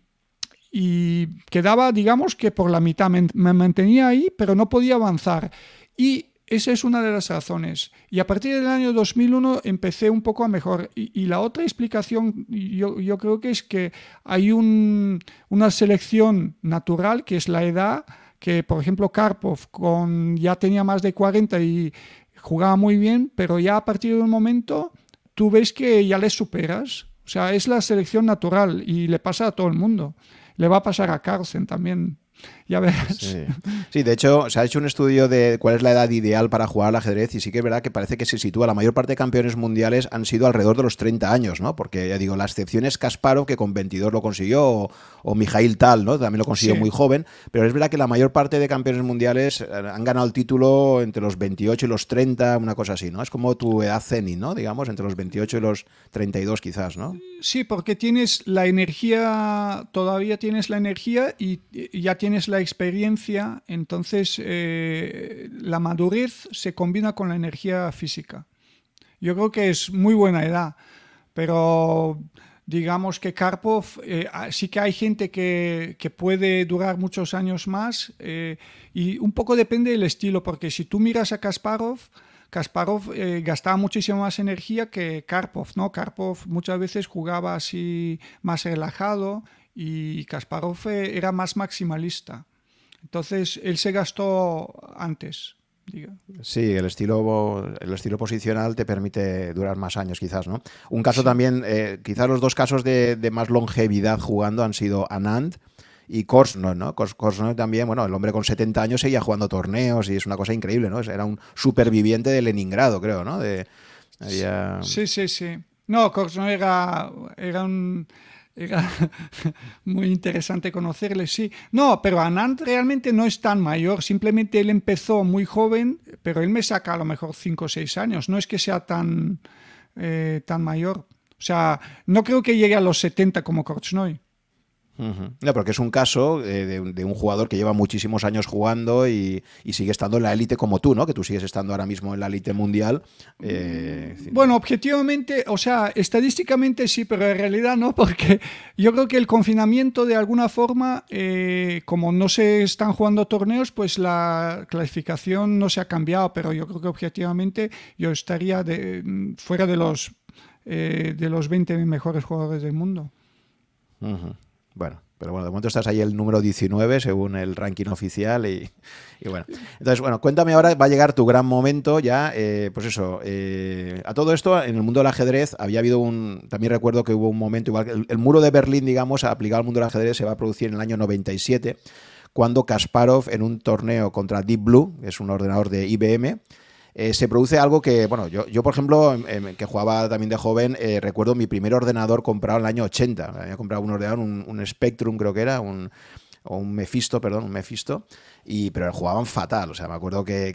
quedaba, digamos, que por la mitad me, me mantenía ahí, pero no podía avanzar. Y esa es una de las razones. Y a partir del año 2001 empecé un poco a mejor. Y, la otra explicación yo, creo que es que hay una selección natural, que es la edad, que por ejemplo Karpov con, ya tenía más de 40 y jugaba muy bien, pero ya a partir de un momento tú ves que ya le superas. O sea, es la selección natural y le pasa a todo el mundo. Le va a pasar a Carlsen también. Ya verás. Sí. de hecho, se ha hecho un estudio de cuál es la edad ideal para jugar al ajedrez y sí que es verdad que parece que se sitúa, la mayor parte de campeones mundiales han sido alrededor de los 30 años, ¿no? Porque ya digo, la excepción es Kasparov, que con 22 lo consiguió, o, o Mijail Tal, ¿no? También lo consiguió muy joven, pero es verdad que la mayor parte de campeones mundiales eh, han ganado el título entre los 28 y los 30, una cosa así, ¿no? Es como tu edad cenit, ¿no? Digamos, entre los 28 y los 32 quizás, ¿no? Sí, porque tienes la energía, todavía tienes la energía y ya tienes la experiencia, entonces eh, la madurez se combina con la energía física. Yo creo que es muy buena edad, pero digamos que Karpov, eh, ah, sí que hay gente que, puede durar muchos años más eh, y un poco depende del estilo, porque si tú miras a Kasparov, Kasparov gastaba muchísimo más energía que Karpov, ¿no? Karpov muchas veces jugaba así más relajado y Kasparov era más maximalista. Entonces él se gastó antes. Sí, el estilo, el estilo posicional te permite durar más años, quizás, ¿no? Un caso también, eh, quizás los dos casos de, más longevidad jugando han sido Anand y Korsno, ¿no? Korsno también, bueno, el hombre con 70 años seguía jugando torneos y es una cosa increíble, ¿no? Era un superviviente de Leningrado, creo, ¿no? De, Sí, sí, sí. No, Korsno era, era un era muy interesante conocerle, sí. No, pero Anand realmente no es tan mayor, simplemente él empezó muy joven, pero él me saca a lo mejor 5 o 6 años, no es que sea tan, eh, tan mayor. O sea, no creo que llegue a los 70 como Korchnoi. No, porque es un caso eh, de, un jugador que lleva muchísimos años jugando y, sigue estando en la élite como tú, ¿no? Que tú sigues estando ahora mismo en la élite mundial. Eh, bueno, objetivamente, o sea, estadísticamente sí, pero en realidad no, porque yo creo que el confinamiento de alguna forma, eh, como no se están jugando torneos, pues la clasificación no se ha cambiado, pero yo creo que objetivamente yo estaría de, fuera de los, de los 20 mejores jugadores del mundo. Bueno, pero bueno, de momento estás ahí el número 19 según el ranking oficial y, bueno. Entonces, bueno, cuéntame ahora, va a llegar tu gran momento ya, eh, pues eso, eh, a todo esto en el mundo del ajedrez había habido un, también recuerdo que hubo un momento, igual que el, muro de Berlín, digamos, aplicado al mundo del ajedrez se va a producir en el año 97, cuando Kasparov en un torneo contra Deep Blue, que es un ordenador de IBM, eh, se produce algo que, bueno, yo, yo por ejemplo, em, em, que jugaba también de joven, eh, recuerdo mi primer ordenador comprado en el año 80. Había comprado un ordenador, un, Spectrum creo que era, un, o un Mephisto, perdón, un Mephisto, y, pero jugaban fatal, o sea, me acuerdo que...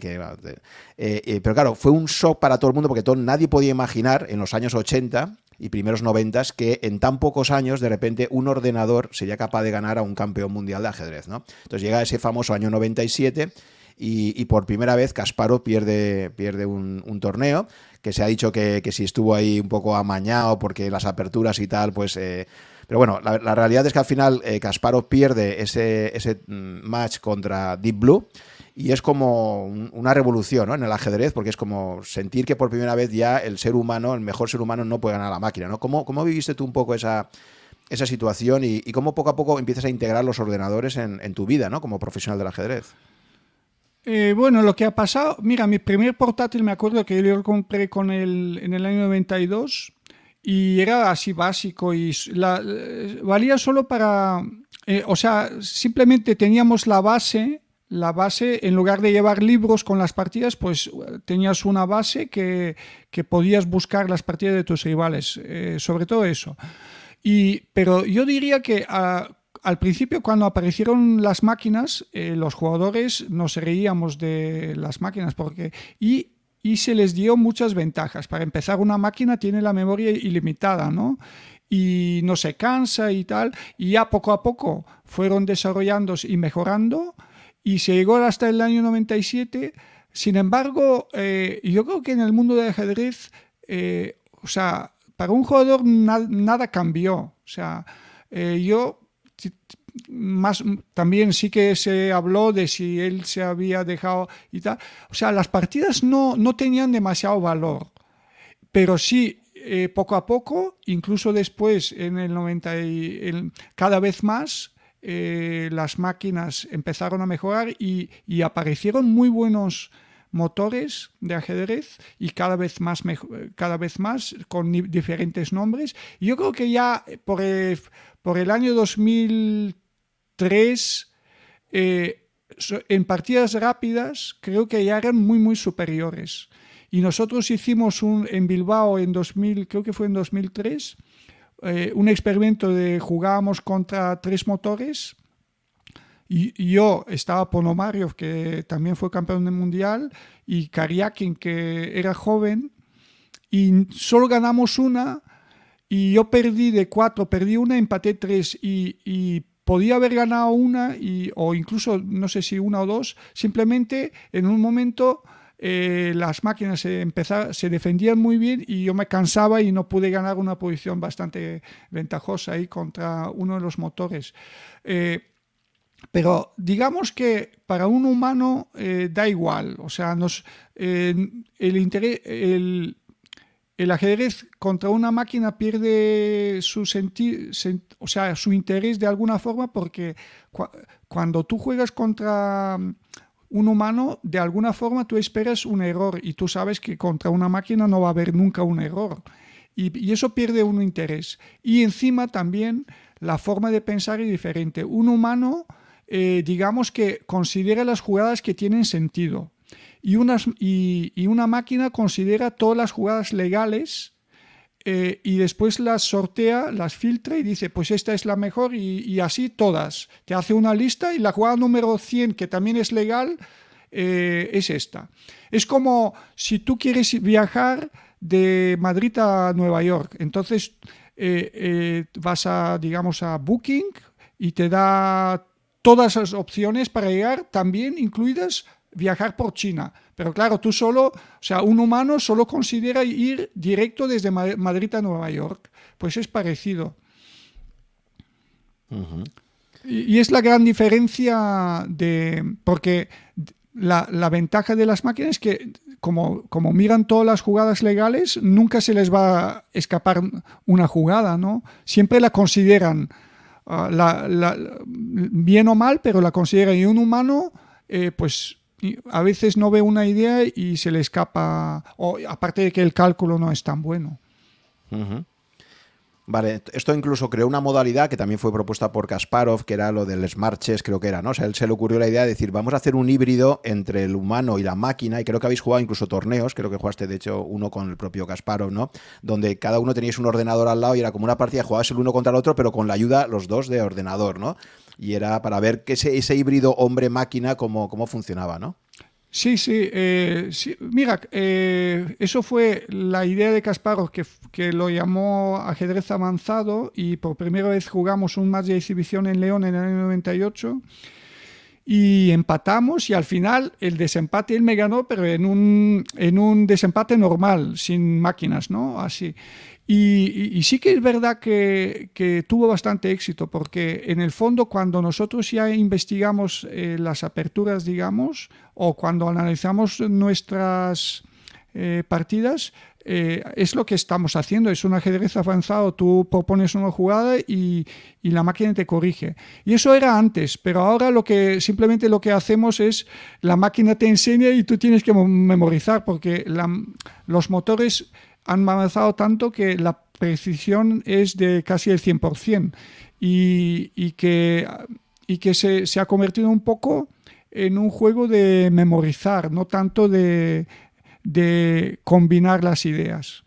Eh, pero claro, fue un shock para todo el mundo porque todo, nadie podía imaginar en los años 80 y primeros 90 que en tan pocos años de repente un ordenador sería capaz de ganar a un campeón mundial de ajedrez, ¿no? Entonces llega ese famoso año 97 y, por primera vez Kasparov pierde, pierde un, torneo, que se ha dicho que, si estuvo ahí un poco amañado porque las aperturas y tal, pues... Eh, pero bueno, la, realidad es que al final eh, pierde ese, ese mm, match contra Deep Blue y es como una revolución en el ajedrez, porque es como sentir que por primera vez ya el ser humano, el mejor ser humano, no puede ganar a la máquina. ¿no? ¿Cómo, cómo viviste tú un poco esa, esa situación y, cómo poco a poco empiezas a integrar los ordenadores en, en tu vida ¿no? como profesional del ajedrez? Eh, bueno, lo que ha pasado, mira, mi primer portátil me acuerdo que yo lo compré con el, en el año 92 y era así básico y eh, valía solo para, eh, o sea, simplemente teníamos la base, la base, en lugar de llevar libros con las partidas, pues tenías una base que, que podías buscar las partidas de tus rivales, sobre todo eso. Y, pero yo diría que ah, al principio cuando aparecieron las máquinas, eh, los jugadores nos reíamos de las máquinas porque y, se les dio muchas ventajas. Para empezar, una máquina tiene la memoria ilimitada, ¿no? Y no se cansa y tal. Y ya poco a poco fueron desarrollándose y mejorando y se llegó hasta el año 97. Sin embargo, eh, yo creo que en el mundo del ajedrez, eh, o sea, para un jugador nada cambió. O sea, yo también sí que se habló de si él se había dejado y tal. O sea, las partidas no, no tenían demasiado valor, pero sí eh, poco a poco, incluso después en el 90 y cada vez más eh, las máquinas empezaron a mejorar y, aparecieron muy buenos motores de ajedrez y cada vez más cada vez más con diferentes nombres. Yo creo que ya por por el año 2003 eh, en partidas rápidas creo que ya eran muy, muy superiores. Y nosotros hicimos un, en Bilbao en 2000, creo que fue en 2003, eh, un experimento de jugábamos contra tres motores. Y, yo estaba Ponomario, que también fue campeón del mundial, y Kariakin, que era joven, y solo ganamos una, y yo perdí de cuatro, perdí una, empaté tres, y, podía haber ganado una, y, o incluso no sé si una o dos, simplemente en un momento eh, las máquinas se, se defendían muy bien y yo me cansaba y no pude ganar una posición bastante ventajosa ahí contra uno de los motores. Eh, pero digamos que para un humano eh, da igual, o sea, nos, el, interés, el, ajedrez contra una máquina pierde su, o sea, su interés de alguna forma porque cuando tú juegas contra un humano, de alguna forma tú esperas un error y tú sabes que contra una máquina no va a haber nunca un error. Y, eso pierde un interés. Y encima también la forma de pensar es diferente. Un humano, eh, digamos que considera las jugadas que tienen sentido. Y, unas, y una máquina considera todas las jugadas legales eh, y después las sortea, las filtra y dice, pues esta es la mejor y, así todas. Te hace una lista y la jugada número 100, que también es legal, eh, es esta. Es como si tú quieres viajar de Madrid a Nueva York, entonces eh, vas a, digamos, a Booking y te da todas las opciones para llegar, también incluidas viajar por China. Pero claro, tú solo, o sea, un humano solo considera ir directo desde Madrid a Nueva York. Pues es parecido. y, es la gran diferencia de. Porque la, ventaja de las máquinas es que, como, como, miran todas las jugadas legales, nunca se les va a escapar una jugada, ¿no? Siempre la consideran. Ah, bien o mal, pero la consideran. Y un humano, eh, pues a veces no ve una idea y se le escapa, o aparte de que el cálculo no es tan bueno. Vale, esto incluso creó una modalidad que también fue propuesta por Kasparov, que era lo del Smart Chess, creo que era, ¿no? O sea, él se le ocurrió la idea de decir, vamos a hacer un híbrido entre el humano y la máquina, y creo que habéis jugado incluso torneos, creo que jugaste de hecho uno con el propio Kasparov, ¿no? Donde cada uno teníais un ordenador al lado y era como una partida, jugabas el uno contra el otro, pero con la ayuda los dos de ordenador, ¿no? Y era para ver que ese, ese híbrido hombre-máquina, cómo, cómo funcionaba, ¿no? Sí, sí, eh, Mira, eh, eso fue la idea de Kasparov, que, que, lo llamó ajedrez avanzado y por primera vez jugamos un match de exhibición en León en el año 98 y empatamos y al final el desempate él me ganó, pero en un, en un desempate normal, sin máquinas, ¿no? Así. Y, sí que es verdad que, tuvo bastante éxito, porque en el fondo cuando nosotros ya investigamos eh, las aperturas, digamos, o cuando analizamos nuestras eh, partidas, eh, es lo que estamos haciendo, es un ajedrez avanzado, tú propones una jugada y, la máquina te corrige. Y eso era antes, pero ahora lo que simplemente lo que hacemos es la máquina te enseña y tú tienes que memorizar, porque los motores han avanzado tanto que la precisión es de casi el 100% y, y que, y que se, se, ha convertido un poco en un juego de memorizar, no tanto de, de combinar las ideas.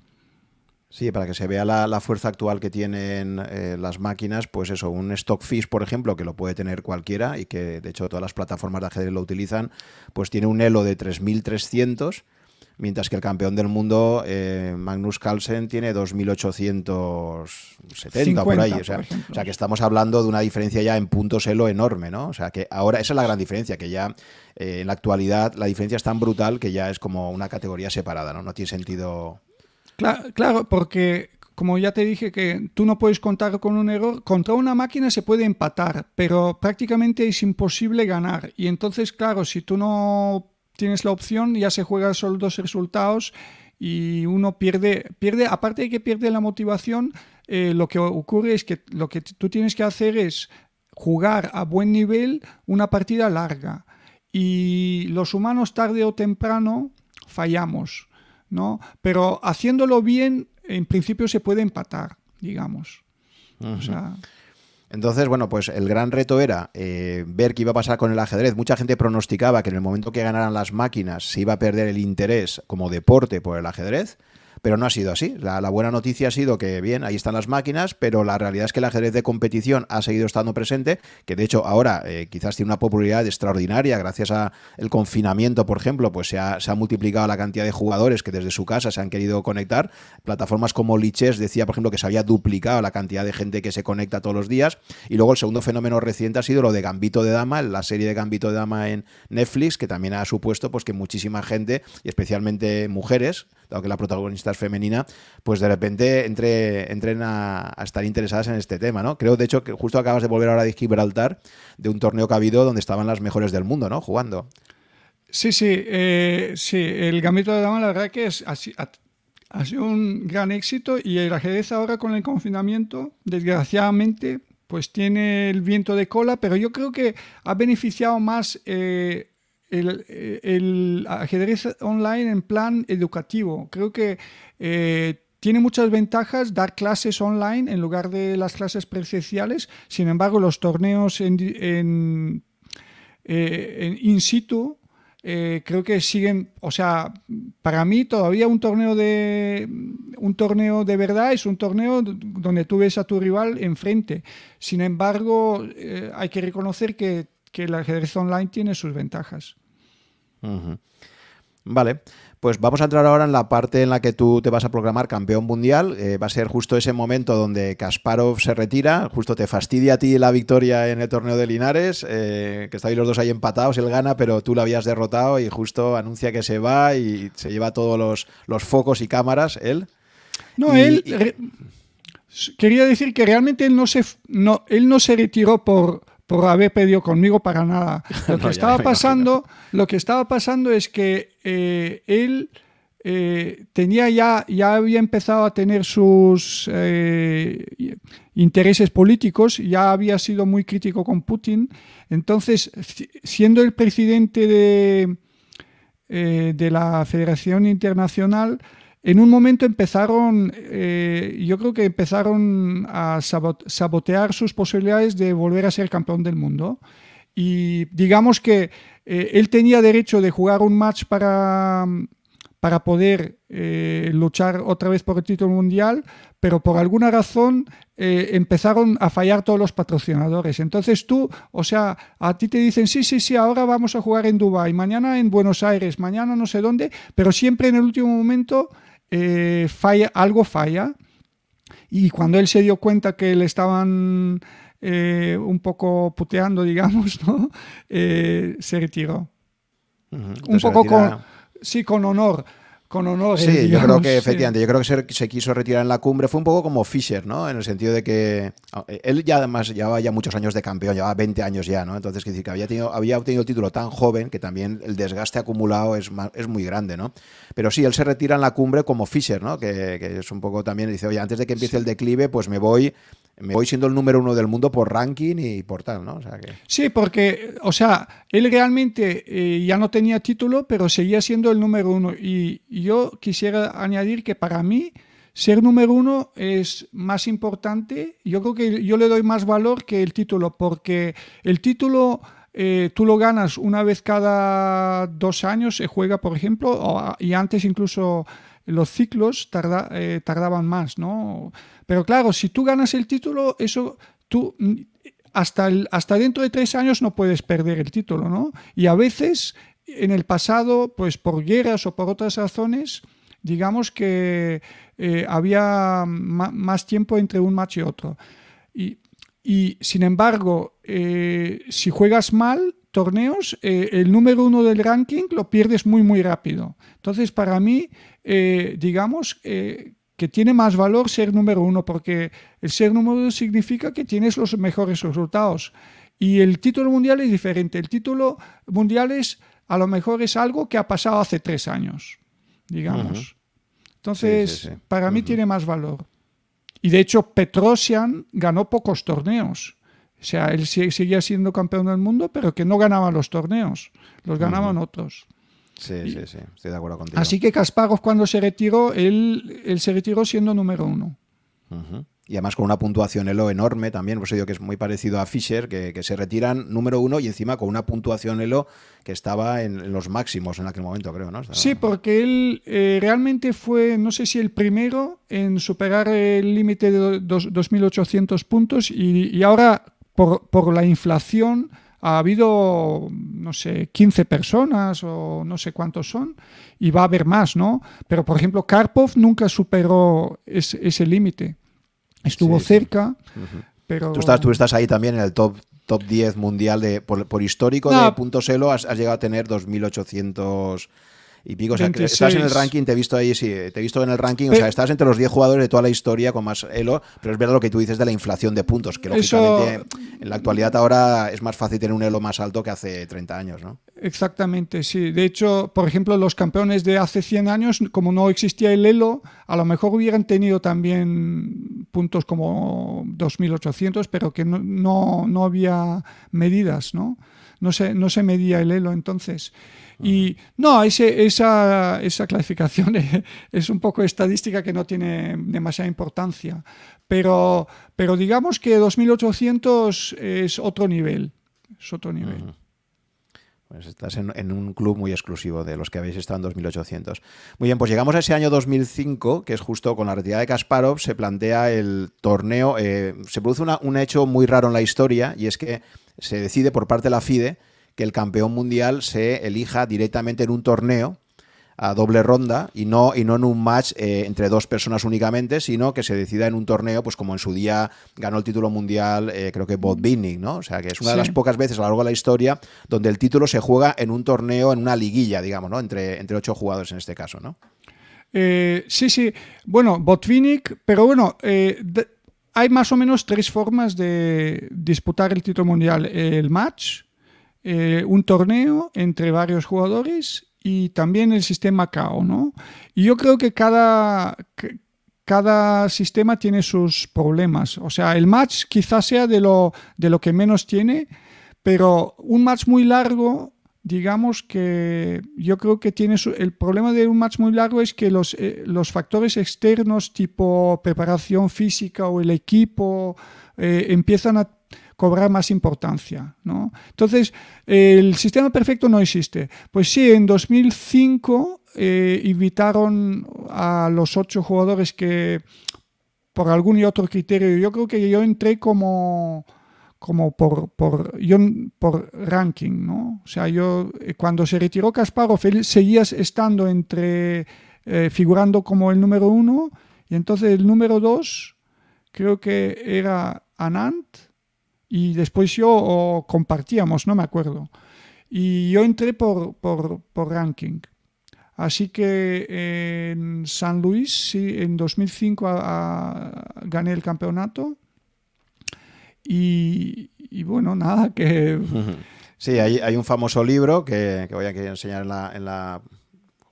Sí, para que se vea la, fuerza actual que tienen eh, las máquinas, pues eso, un Stockfish, por ejemplo, que lo puede tener cualquiera y que de hecho todas las plataformas de ajedrez lo utilizan, pues tiene un elo de 3300 mientras que el campeón del mundo, eh, Magnus Carlsen, tiene 2.870 por ahí. O sea, que estamos hablando de una diferencia ya en puntos elo enorme, ¿no? O sea, que ahora esa es la gran diferencia, que ya eh, en la actualidad la diferencia es tan brutal que ya es como una categoría separada, ¿no? No tiene sentido... Claro, claro porque como ya te dije que tú no puedes contar con un error, contra una máquina se puede empatar, pero prácticamente es imposible ganar. Y entonces, claro, si tú no tienes la opción, ya se juega solo dos resultados y uno pierde, pierde aparte de que pierde la motivación, eh, lo que ocurre es que lo que tú tienes que hacer es jugar a buen nivel una partida larga. Y los humanos tarde o temprano fallamos, ¿no? Pero haciéndolo bien, en principio se puede empatar, digamos. Entonces, bueno, pues el gran reto era eh, ver qué iba a pasar con el ajedrez. Mucha gente pronosticaba que en el momento que ganaran las máquinas se iba a perder el interés como deporte por el ajedrez pero no ha sido así. La, buena noticia ha sido que, bien, ahí están las máquinas, pero la realidad es que el ajedrez de competición ha seguido estando presente, que de hecho ahora eh, quizás tiene una popularidad extraordinaria gracias al confinamiento, por ejemplo, pues se ha, multiplicado la cantidad de jugadores que desde su casa se han querido conectar. Plataformas como Liches decía, por ejemplo, que se había duplicado la cantidad de gente que se conecta todos los días. Y luego el segundo fenómeno reciente ha sido lo de Gambito de Dama, la serie de Gambito de Dama en Netflix, que también ha supuesto pues que muchísima gente, y especialmente mujeres, dado que la protagonista es femenina, pues de repente entre, entren a, estar interesadas en este tema, ¿no? Creo, de hecho, que justo acabas de volver ahora de Gibraltar, de un torneo que ha habido donde estaban las mejores del mundo, ¿no? Jugando. Sí, sí, eh, sí, el Gambito de Dama la verdad que es, ha, ha sido un gran éxito y el ajedrez ahora con el confinamiento, desgraciadamente, pues tiene el viento de cola, pero yo creo que ha beneficiado más eh, el, ajedrez online en plan educativo. Creo que eh, tiene muchas ventajas dar clases online en lugar de las clases presenciales. Sin embargo, los torneos en, eh, in situ eh, creo que siguen, o sea, para mí todavía un torneo de un torneo de verdad es un torneo donde tú ves a tu rival enfrente. Sin embargo, hay que reconocer que que el ajedrez online tiene sus ventajas. Vale, pues vamos a entrar ahora en la parte en la que tú te vas a programar campeón mundial. Eh, va a ser justo ese momento donde Kasparov se retira, justo te fastidia a ti la victoria en el torneo de Linares, eh, que estáis los dos ahí empatados, él gana, pero tú lo habías derrotado y justo anuncia que se va y se lleva todos los, los focos y cámaras, él. No, él... Quería decir que realmente él no se, no, él no se retiró por por haber pedido conmigo para nada. Lo que, estaba, pasando, lo que estaba pasando es que eh, él eh, tenía ya, ya había empezado a tener sus eh, intereses políticos, ya había sido muy crítico con Putin. Entonces, siendo el presidente de, de la Federación Internacional, en un momento empezaron, eh, yo creo que empezaron a sabotear sus posibilidades de volver a ser campeón del mundo. Y digamos que eh, él tenía derecho de jugar un match para, para poder eh, luchar otra vez por el título mundial, pero por alguna razón empezaron a fallar todos los patrocinadores. Entonces tú, o sea, a ti te dicen, sí, sí, sí, ahora vamos a jugar en Dubái, mañana en Buenos Aires, mañana no sé dónde, pero siempre en el último momento eh, falla, algo falla. Y cuando él se dio cuenta que le estaban eh, un poco puteando, digamos, ¿no? Eh, se retiró. Un poco con, sí, con honor con honor. Sí, yo creo que efectivamente, yo creo que se, quiso retirar en la cumbre. Fue un poco como Fischer, ¿no? En el sentido de que ah, él ya además llevaba ya muchos años de campeón, llevaba 20 años ya, ¿no? Entonces, decir, que había, tenido, había obtenido el título tan joven que también el desgaste acumulado es, es muy grande, ¿no? Pero sí, él se retira en la cumbre como Fischer, ¿no? Que, que es un poco también, dice, oye, antes de que empiece el declive, pues me voy me voy siendo el número uno del mundo por ranking y por tal, ¿no? Sí, porque, o sea, él realmente eh, ya no tenía título, pero seguía siendo el número uno. Y, yo quisiera añadir que para mí ser número uno es más importante. Yo creo que yo le doy más valor que el título, porque el título eh, tú lo ganas una vez cada dos años, se juega, por ejemplo, y antes incluso los ciclos eh, tardaban más, ¿no? Pero claro, si tú ganas el título, eso tú hasta, hasta dentro de tres años no puedes perder el título, ¿no? Y a veces en el pasado, pues por guerras o por otras razones, digamos que eh, había más tiempo entre un match y otro. Y, sin embargo, eh, si juegas mal torneos, el número uno del ranking lo pierdes muy, muy rápido. Entonces, para mí, eh, digamos, eh, que tiene más valor ser número uno, porque el ser número uno significa que tienes los mejores resultados. Y el título mundial es diferente. El título mundial es, a lo mejor es algo que ha pasado hace tres años, digamos. Entonces, para mí tiene más valor. Y de hecho, Petrosian ganó pocos torneos. O sea, él seguía siendo campeón del mundo, pero que no ganaba los torneos, los ganaban otros. Sí, sí, sí, estoy de acuerdo contigo. Así que Kasparov cuando se retiró, él, él se retiró siendo número uno. y además con una puntuación Elo enorme también, por eso digo que es muy parecido a Fischer, que, se retiran número uno y encima con una puntuación Elo que estaba en, los máximos en aquel momento, creo, ¿no? Sí, porque él eh, realmente fue, no sé si el primero en superar el límite de 2.800 puntos y, ahora por, por la inflación ha habido, no sé, 15 personas o no sé cuántos son, y va a haber más, ¿no? Pero, por ejemplo, Karpov nunca superó ese, límite. Estuvo cerca, pero... Tú estás, tú estás ahí también en el top top 10 mundial de por, histórico de puntos elo has, has, llegado a tener 2.800 y pico. O sea, estás en el ranking, te he visto ahí, sí, te he visto en el ranking. o sea, estás entre los 10 jugadores de toda la historia con más elo, pero es verdad lo que tú dices de la inflación de puntos, que lógicamente en la actualidad ahora es más fácil tener un elo más alto que hace 30 años, ¿no? Exactamente, sí. De hecho, por ejemplo, los campeones de hace 100 años, como no existía el elo, a lo mejor hubieran tenido también puntos como 2.800, pero que no, no, no había medidas, ¿no? No se, no se medía el elo entonces. Y no, ese, esa, esa clasificación es un poco estadística que no tiene demasiada importancia. Pero, pero digamos que 2800 es otro nivel. Es otro nivel. Pues estás en, un club muy exclusivo de los que habéis estado en 2800. Muy bien, pues llegamos a ese año 2005, que es justo con la retirada de Kasparov, se plantea el torneo. Eh, se produce un hecho muy raro en la historia y es que se decide por parte de la FIDE que el campeón mundial se elija directamente en un torneo a doble ronda y no, y no en un match eh, entre dos personas únicamente, sino que se decida en un torneo, pues como en su día ganó el título mundial, eh, creo que Bob Binning, ¿no? O sea, que es una de las pocas veces a lo largo de la historia donde el título se juega en un torneo, en una liguilla, digamos, ¿no? Entre, entre ocho jugadores en este caso, ¿no? Eh, sí, sí. Bueno, Botvinnik, pero bueno, hay más o menos tres formas de disputar el título mundial. El match, eh, un torneo entre varios jugadores y también el sistema KO, ¿no? Y yo creo que cada, cada sistema tiene sus problemas. O sea, el match quizás sea de lo, de lo que menos tiene, pero un match muy largo, digamos que yo creo que tiene el problema de un match muy largo es que los, eh, los factores externos tipo preparación física o el equipo eh, empiezan a cobrar más importancia. ¿no? Entonces, el sistema perfecto no existe. Pues sí, en 2005 eh, invitaron a los ocho jugadores que, por algún y otro criterio, yo creo que yo entré como como por, por, yo, por ranking, ¿no? O sea, yo eh, cuando se retiró Kasparov, seguías estando entre, eh, figurando como el número uno, y entonces el número dos creo que era Anand, y después yo compartíamos, no me acuerdo. Y yo entré por, por, ranking. Así que en San Luis, sí, en 2005 gané el campeonato. Y, bueno, nada, que... Sí, hay, hay un famoso libro que, voy a enseñar en la.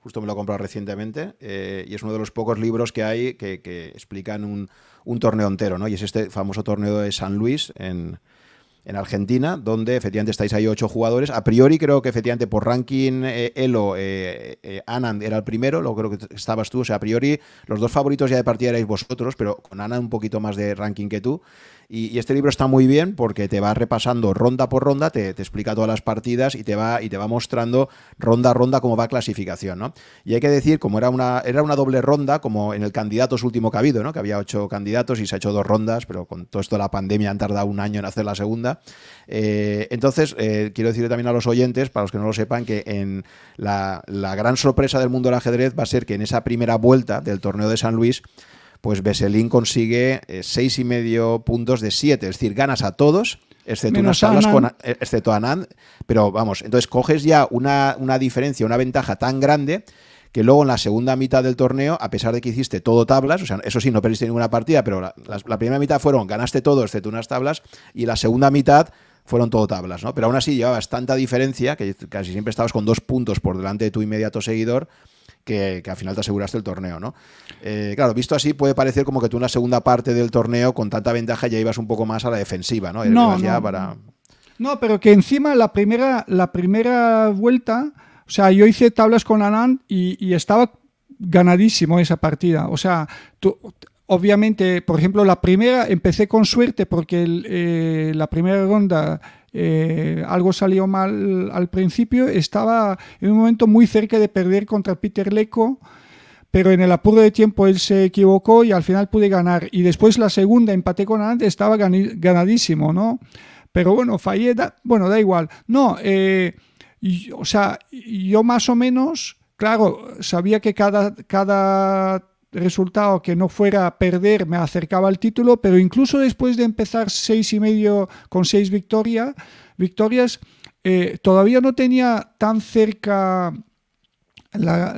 Justo me lo he comprado recientemente eh, y es uno de los pocos libros que hay que, que explican un, un torneo entero, ¿no? Y es este famoso torneo de San Luis en, en Argentina, donde efectivamente estáis ahí ocho jugadores. A priori creo que efectivamente por ranking eh, Elo, eh, eh, Anand era el primero, luego creo que estabas tú, o sea, a priori los dos favoritos ya de partida erais vosotros, pero con Anand un poquito más de ranking que tú. Y, este libro está muy bien porque te va repasando ronda por ronda, te, explica todas las partidas y te va, y te va mostrando ronda a ronda cómo va clasificación, ¿no? Y hay que decir, como era una, era una doble ronda, como en el candidatos último que ha habido, ¿no? Que había ocho candidatos y se ha hecho dos rondas, pero con todo esto de la pandemia han tardado un año en hacer la segunda. Eh, entonces, eh, quiero decirle también a los oyentes, para los que no lo sepan, que en la, la gran sorpresa del mundo del ajedrez va a ser que en esa primera vuelta del torneo de San Luis, pues Beselín consigue eh, seis y medio puntos de siete, es decir, ganas a todos, excepto unas tablas con, eh, excepto Anand, pero vamos, entonces coges ya una, diferencia, una ventaja tan grande que luego en la segunda mitad del torneo, a pesar de que hiciste todo tablas, o sea, eso sí, no perdiste ninguna partida, pero la, primera mitad fueron ganaste todo excepto unas tablas, y la segunda mitad fueron todo tablas, ¿no? Pero aún así llevabas tanta diferencia, que casi siempre estabas con dos puntos por delante de tu inmediato seguidor, que, al final te aseguraste el torneo, ¿no? Eh, claro, visto así puede parecer como que tú en la segunda parte del torneo con tanta ventaja ya ibas un poco más a la defensiva, ¿no? No, no, para... no pero que encima la primera, la primera vuelta, o sea, yo hice tablas con Anand y, estaba ganadísimo esa partida. O sea, tú, obviamente, por ejemplo, la primera empecé con suerte porque eh, la primera ronda eh, algo salió mal al principio, estaba en un momento muy cerca de perder contra Peter Leco, pero en el apuro de tiempo él se equivocó y al final pude ganar. Y después la segunda empaté con Anand, estaba ganadísimo, ¿no? Pero bueno, fallé, bueno, da igual. No, eh, o sea, yo más o menos, claro, sabía que cada, cada resultado que no fuera perder me acercaba al título, pero incluso después de empezar seis y medio con seis victorias, eh, todavía no tenía tan cerca la,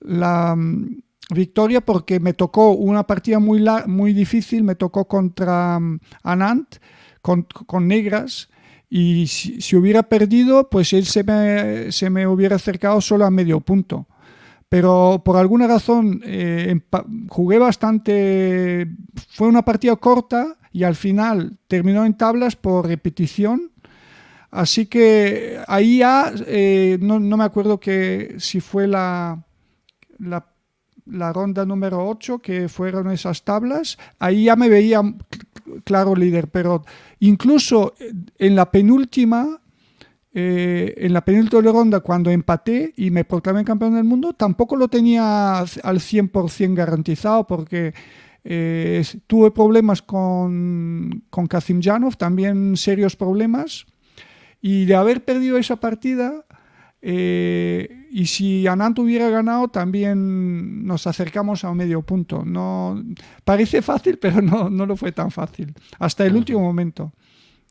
la, mm, victoria porque me tocó una partida muy, muy difícil, me tocó contra mm, Anant, con, con negras, y si, hubiera perdido, pues él se me, se me hubiera acercado solo a medio punto pero por alguna razón eh, jugué bastante, fue una partida corta y al final terminó en tablas por repetición. Así que ahí ya, eh, no, me acuerdo que si fue la, la, ronda número 8 que fueron esas tablas, ahí ya me veía claro líder, pero incluso en la penúltima eh, en la penúltima ronda, cuando empaté y me proclamé campeón del mundo, tampoco lo tenía al 100% garantizado porque eh, tuve problemas con, con Janov, también serios problemas. Y de haber perdido esa partida, eh, y si Anant hubiera ganado, también nos acercamos a un medio punto. No, parece fácil, pero no, no lo fue tan fácil, hasta el último momento.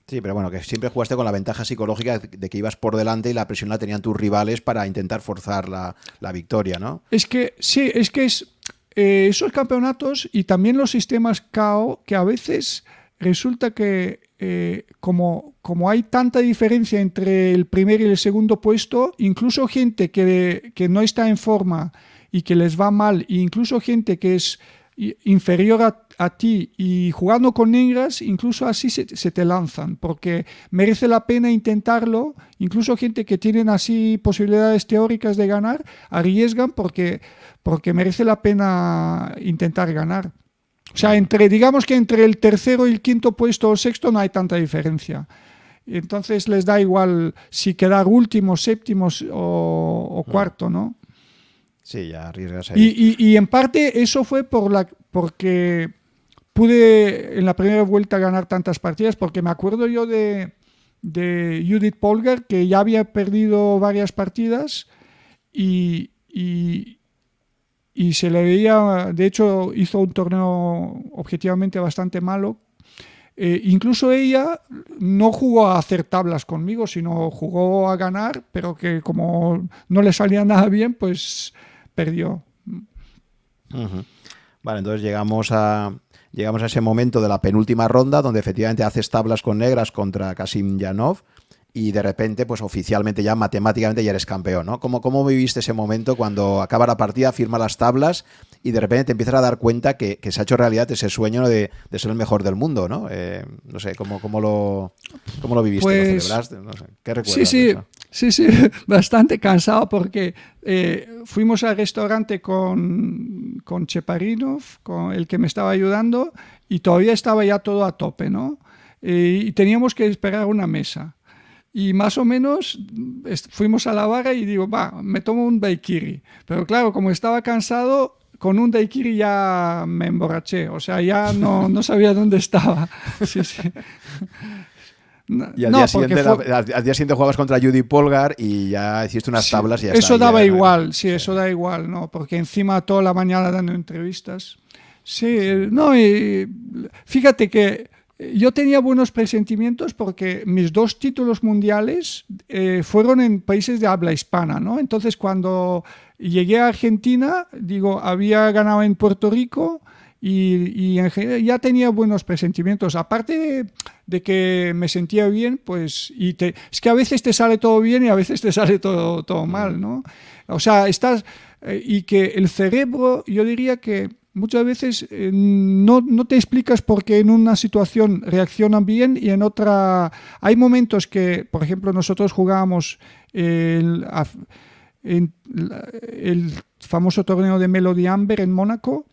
Sí, pero bueno, que siempre jugaste con la ventaja psicológica de que ibas por delante y la presión la tenían tus rivales para intentar forzar la, victoria, ¿no? Es que, sí, es que es, eh, esos campeonatos y también los sistemas KO que a veces resulta que eh, como, como hay tanta diferencia entre el primer y el segundo puesto, incluso gente que, que no está en forma y que les va mal, e incluso gente que es inferior a, ti y jugando con negras, incluso así se, te lanzan, porque merece la pena intentarlo. Incluso gente que tienen así posibilidades teóricas de ganar, arriesgan porque, porque merece la pena intentar ganar. O sea, entre, digamos que entre el tercero y el quinto puesto o sexto no hay tanta diferencia. Entonces les da igual si quedar últimos, séptimos o, o cuarto, ¿no? Sí, ya arriesgas ahí. Y, en parte eso fue por la, porque pude en la primera vuelta ganar tantas partidas, porque me acuerdo yo de, de Judith Polgar, que ya había perdido varias partidas y, y, se le veía, de hecho hizo un torneo objetivamente bastante malo. Eh, incluso ella no jugó a hacer tablas conmigo, sino jugó a ganar, pero que como no le salía nada bien, pues perdió. Vale, entonces llegamos a, llegamos a ese momento de la penúltima ronda donde efectivamente haces tablas con negras contra Kasim Yanov y de repente, pues oficialmente ya matemáticamente ya eres campeón, ¿no? ¿Cómo, cómo viviste ese momento cuando acaba la partida, firma las tablas y de repente te empiezas a dar cuenta que, se ha hecho realidad ese sueño de, ser el mejor del mundo, ¿no? Eh, no sé, ¿cómo, cómo, lo, cómo lo viviste? ¿Lo pues celebraste? No sé, ¿Qué recuerdas? Sí, sí, sí, sí, bastante cansado porque eh, fuimos al restaurante con, con Cheparinov, con el que me estaba ayudando, y todavía estaba ya todo a tope, ¿no? Eh, y teníamos que esperar una mesa. Y más o menos fuimos a la barra y digo, va, me tomo un daiquiri. Pero claro, como estaba cansado, con un daiquiri ya me emborraché. O sea, ya no, no sabía dónde estaba. Sí, sí. Y al, día siguiente, al, día siguiente, jugabas contra Judy Polgar y ya hiciste unas tablas y ya Eso daba igual, sí, eso da igual, ¿no? Porque encima toda la mañana dando entrevistas. Sí, no, y fíjate que yo tenía buenos presentimientos porque mis dos títulos mundiales eh, fueron en países de habla hispana, ¿no? Entonces cuando llegué a Argentina, digo, había ganado en Puerto Rico y, ya tenía buenos presentimientos. Aparte de, que me sentía bien, pues, y es que a veces te sale todo bien y a veces te sale todo, todo mal, ¿no? O sea, estás, eh, y que el cerebro, yo diría que muchas veces eh, no, te explicas por qué en una situación reaccionan bien y en otra... Hay momentos que, por ejemplo, nosotros jugábamos el, el famoso torneo de Melody Amber en Mónaco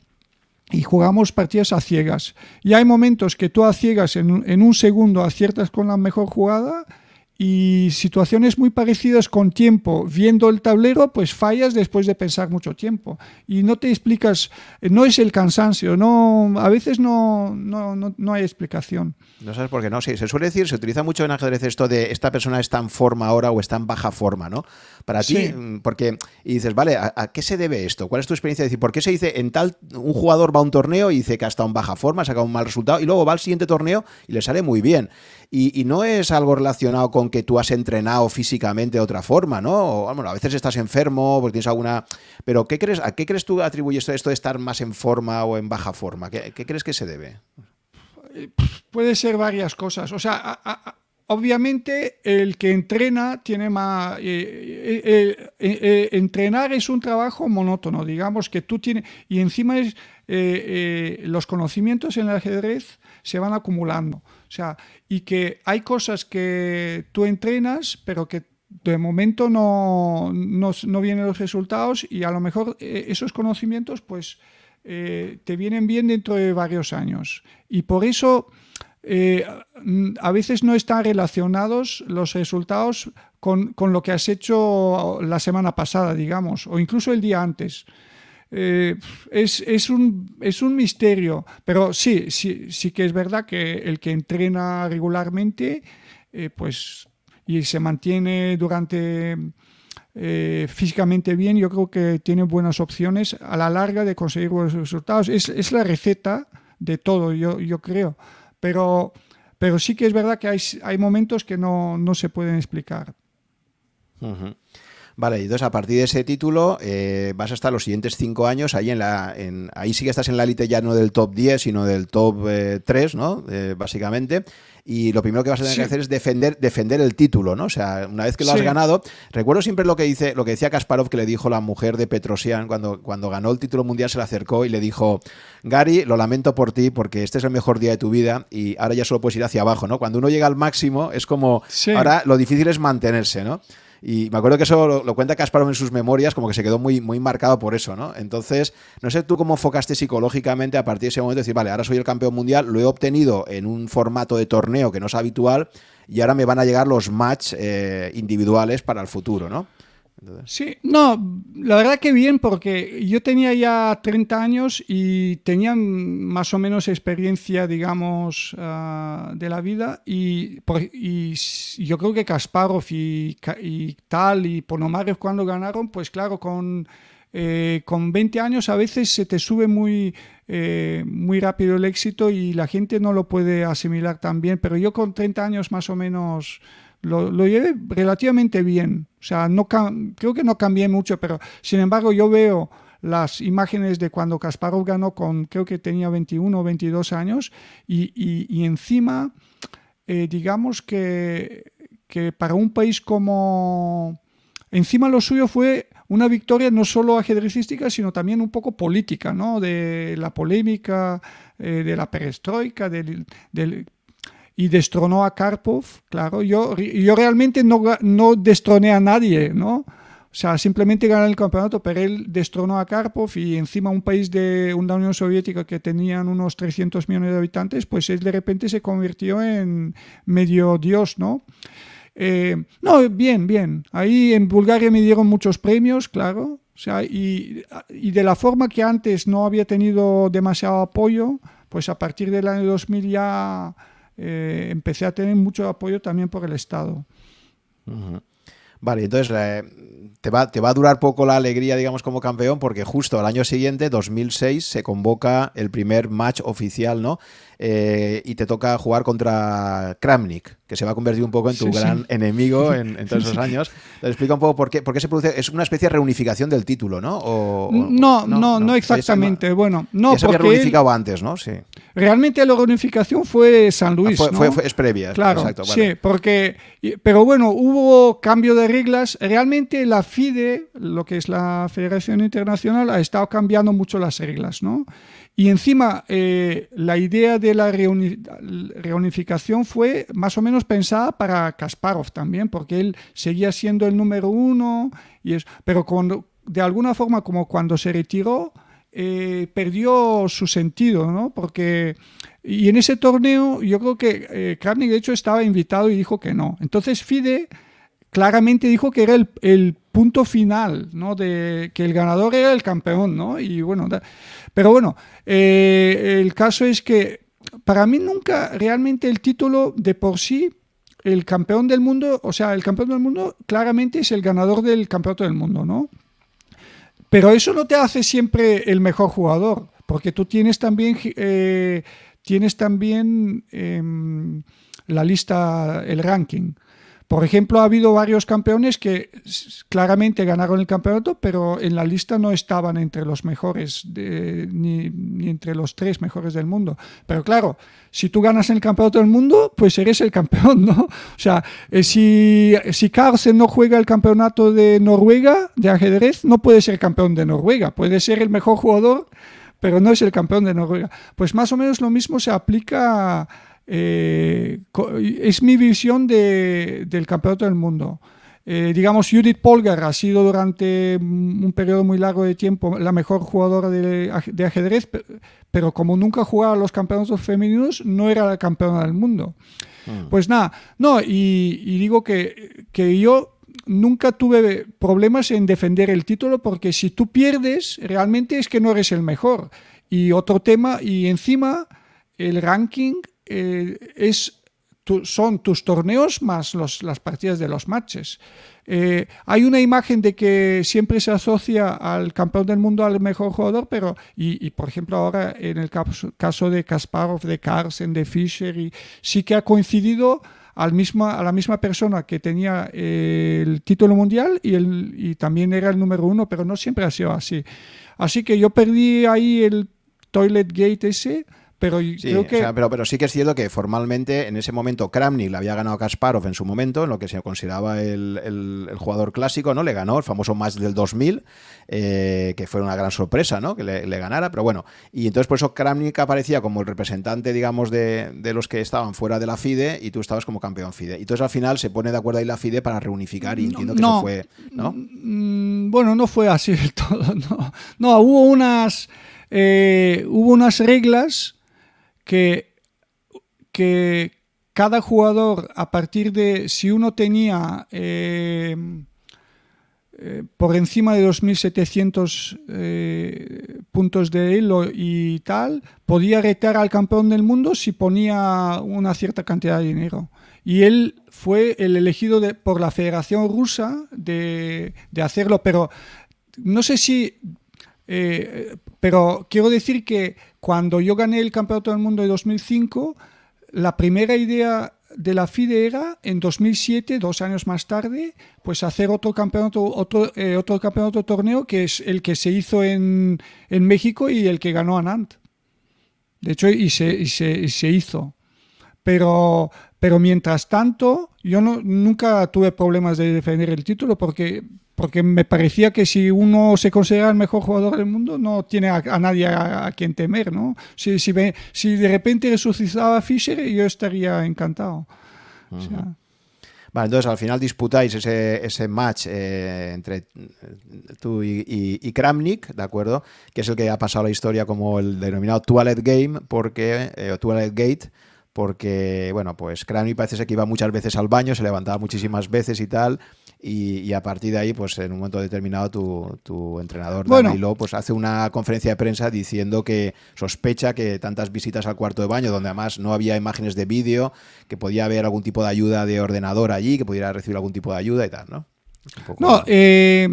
y jugamos partidas a ciegas. Y hay momentos que tú a ciegas en, en un segundo aciertas con la mejor jugada y situaciones muy parecidas con tiempo, viendo el tablero, pues fallas después de pensar mucho tiempo y no te explicas, no es el cansancio, no, a veces no, no, no, hay explicación. No sabes por qué no, sí, se suele decir, se utiliza mucho en ajedrez esto de esta persona está en forma ahora o está en baja forma, ¿no? Para ti, mm, porque, y dices, vale, ¿a, qué se debe esto? ¿Cuál es tu experiencia? de decir, ¿por qué se dice en tal, un jugador va a un torneo y dice que ha estado en baja forma, ha sacado un mal resultado y luego va al siguiente torneo y le sale muy bien? Y, no es algo relacionado con que tú has entrenado físicamente de otra forma, ¿no? bueno, a veces estás enfermo, porque tienes alguna... Pero ¿qué crees, ¿a qué crees tú atribuyes esto de estar más en forma o en baja forma? ¿Qué, crees que se debe? Puede ser varias cosas. O sea, obviamente el que entrena tiene más... Eh, eh, eh, entrenar es un trabajo monótono, digamos, que tú tienes... Y encima es... los conocimientos en el ajedrez se van acumulando. O sea, y que hay cosas que tú entrenas, pero que de momento no, no, vienen los resultados y a lo mejor eh, esos conocimientos pues eh, te vienen bien dentro de varios años. Y por eso eh, a veces no están relacionados los resultados con, con, lo que has hecho la semana pasada, digamos, o incluso el día antes. Eh, es, un, es un misterio, pero sí, sí, sí que es verdad que el que entrena regularmente, eh, pues, y se mantiene durante eh, físicamente bien, yo creo que tiene buenas opciones a la larga de conseguir buenos resultados. Es, la receta de todo, yo, yo creo. Pero, pero sí que es verdad que hay, hay momentos que no, se pueden explicar. Vale, y entonces a partir de ese título eh, vas a estar los siguientes cinco años ahí en la. En, ahí sí que estás en la élite ya no del top 10, sino del top 3, eh, ¿no? Eh, básicamente. Y lo primero que vas a tener que hacer es defender, defender el título, ¿no? O sea, una vez que lo has ganado. Recuerdo siempre lo que dice, lo que decía Kasparov, que le dijo la mujer de Petrosian cuando, cuando ganó el título mundial, se le acercó y le dijo: Gary, lo lamento por ti, porque este es el mejor día de tu vida y ahora ya solo puedes ir hacia abajo, ¿no? Cuando uno llega al máximo, es como. Ahora lo difícil es mantenerse, ¿no? Y me acuerdo que eso lo, cuenta Kasparov en sus memorias, como que se quedó muy, muy marcado por eso, ¿no? Entonces, no sé tú cómo enfocaste psicológicamente a partir de ese momento, decir, vale, ahora soy el campeón mundial, lo he obtenido en un formato de torneo que no es habitual y ahora me van a llegar los match eh, individuales para el futuro, ¿no? Sí, no, la verdad que bien, porque yo tenía ya 30 años y tenía más o menos experiencia, digamos, ah, de la vida y, yo creo que Kasparov y, tal y Ponomarev cuando ganaron, pues claro, con, eh, con 20 años a veces se te sube muy, eh, muy rápido el éxito y la gente no lo puede asimilar tan bien, pero yo con 30 años más o menos lo, llevé relativamente bien. O sea, no creo que no cambié mucho, pero sin embargo yo veo las imágenes de cuando Kasparov ganó con, creo que tenía 21 o 22 años, y, encima, eh, digamos que, que para un país como... Encima lo suyo fue una victoria no solo ajedrecística, sino también un poco política, ¿no? De la polémica, eh, de la perestroika, del, del y destronó a Karpov, claro, yo, yo realmente no, no destroné a nadie, ¿no? O sea, simplemente gané el campeonato, pero él destronó a Karpov y encima un país de una Unión Soviética que tenían unos 300 millones de habitantes, pues él de repente se convirtió en medio dios, ¿no? Eh, no, bien, bien. Ahí en Bulgaria me dieron muchos premios, claro. O sea, y, y de la forma que antes no había tenido demasiado apoyo, pues a partir del año 2000 ya eh, empecé a tener mucho apoyo también por el Estado. Vale, entonces eh, te, va, te va a durar poco la alegría, digamos, como campeón, porque justo al año siguiente, 2006, se convoca el primer match oficial, ¿no? Eh, y te toca jugar contra Kramnik, que se va a convertir un poco en tu gran enemigo en, todos esos años. Te explica un poco por qué, por qué se produce. Es una especie de reunificación del título, ¿no? no, no, no, exactamente. bueno, no. Ya se había reunificado antes, ¿no? Sí. Realmente la reunificación fue San Luis. Ah, fue, fue, es previa. Claro, sí, porque. Pero bueno, hubo cambio de reglas. Realmente la FIDE, lo que es la Federación Internacional, ha estado cambiando mucho las reglas, ¿no? Y encima, eh, la idea de la reunificación fue más o menos pensada para Kasparov también, porque él seguía siendo el número uno, y es, pero cuando, de alguna forma, como cuando se retiró, eh, perdió su sentido, ¿no? Porque y en ese torneo yo creo que eh, Kramnik de hecho estaba invitado y dijo que no. Entonces FIDE claramente dijo que era el, punto final, ¿no? De que el ganador era el campeón, ¿no? Y bueno, pero bueno, eh, el caso es que para mí nunca realmente el título de por sí el campeón del mundo, o sea, el campeón del mundo claramente es el ganador del campeonato del mundo, ¿no? Pero eso no te hace siempre el mejor jugador, porque tú tienes también, eh, tienes también em, la lista, el ranking. Por ejemplo, ha habido varios campeones que claramente ganaron el campeonato, pero en la lista no estaban entre los mejores, ni, entre los tres mejores del mundo. Pero claro, si tú ganas el campeonato del mundo, pues eres el campeón, ¿no? O sea, eh, si, si Carlsen no juega el campeonato de Noruega de ajedrez, no puede ser campeón de Noruega. Puede ser el mejor jugador, pero no es el campeón de Noruega. Pues más o menos lo mismo se aplica eh, es mi visión del campeonato del mundo. Eh, digamos, Judith Polgar ha sido durante un periodo muy largo de tiempo la mejor jugadora de, ajedrez, pero como nunca jugaba los campeonatos femeninos, no era la campeona del mundo. Mm. Pues nada, no, y, digo que, que, yo nunca tuve problemas en defender el título porque si tú pierdes, realmente es que no eres el mejor. Y otro tema, y encima el ranking eh, es, son tus torneos más las partidas de los matches. Eh, hay una imagen de que siempre se asocia al campeón del mundo al mejor jugador, pero, y, por ejemplo ahora en el caso, de Kasparov, de Carlsen, de Fischer, y, sí que ha coincidido al misma, a la misma persona que tenía eh, el título mundial y, el, y también era el número uno, pero no siempre ha sido así. Así que yo perdí ahí el Toilet Gate ese pero sí, creo que... pero, pero, sí que es cierto que formalmente en ese momento Kramnik le había ganado a Kasparov en su momento, en lo que se consideraba el, jugador clásico, ¿no? Le ganó el famoso match del 2000, eh, que fue una gran sorpresa, ¿no? Que le, ganara, pero bueno. Y entonces por eso Kramnik aparecía como el representante, digamos, de, los que estaban fuera de la FIDE y tú estabas como campeón FIDE. Y entonces al final se pone de acuerdo ahí la FIDE para reunificar y entiendo que eso fue, ¿no? Mm, bueno, no fue así del todo, no. No, hubo unas... Eh, hubo unas reglas que, que cada jugador, a partir de si uno tenía eh, eh, por encima de 2.700 eh, puntos de elo y tal, podía retar al campeón del mundo si ponía una cierta cantidad de dinero. Y él fue el elegido por la Federación Rusa de, de hacerlo, pero no sé si pero quiero decir que cuando yo gané el Campeonato del Mundo de 2005, la primera idea de la FIDE era en 2007, dos años más tarde, pues hacer otro campeonato, otro, eh, campeonato torneo que es el que se hizo en, México y el que ganó Anant. De hecho, y se, y se, hizo. Pero, pero mientras tanto, yo no, nunca tuve problemas de defender el título porque porque me parecía que si uno se considera el mejor jugador del mundo, no tiene a, nadie a, quien temer, ¿no? Si, si, si, de repente resucitaba Fischer, yo estaría encantado. Vale, entonces al final disputáis ese, ese match eh, entre eh, tú y, Kramnik, ¿de acuerdo? Que es el que ha pasado la historia como el denominado Toilet Game, porque, eh, Toilet Gate, porque, bueno, pues Kramnik parece que iba muchas veces al baño, se levantaba muchísimas veces y tal, y, a partir de ahí, pues en un momento determinado, tu, tu entrenador, Danilo, pues hace una conferencia de prensa diciendo que sospecha que tantas visitas al cuarto de baño, donde además no había imágenes de vídeo, que podía haber algún tipo de ayuda de ordenador allí, que pudiera recibir algún tipo de ayuda y tal, ¿no? No, eh,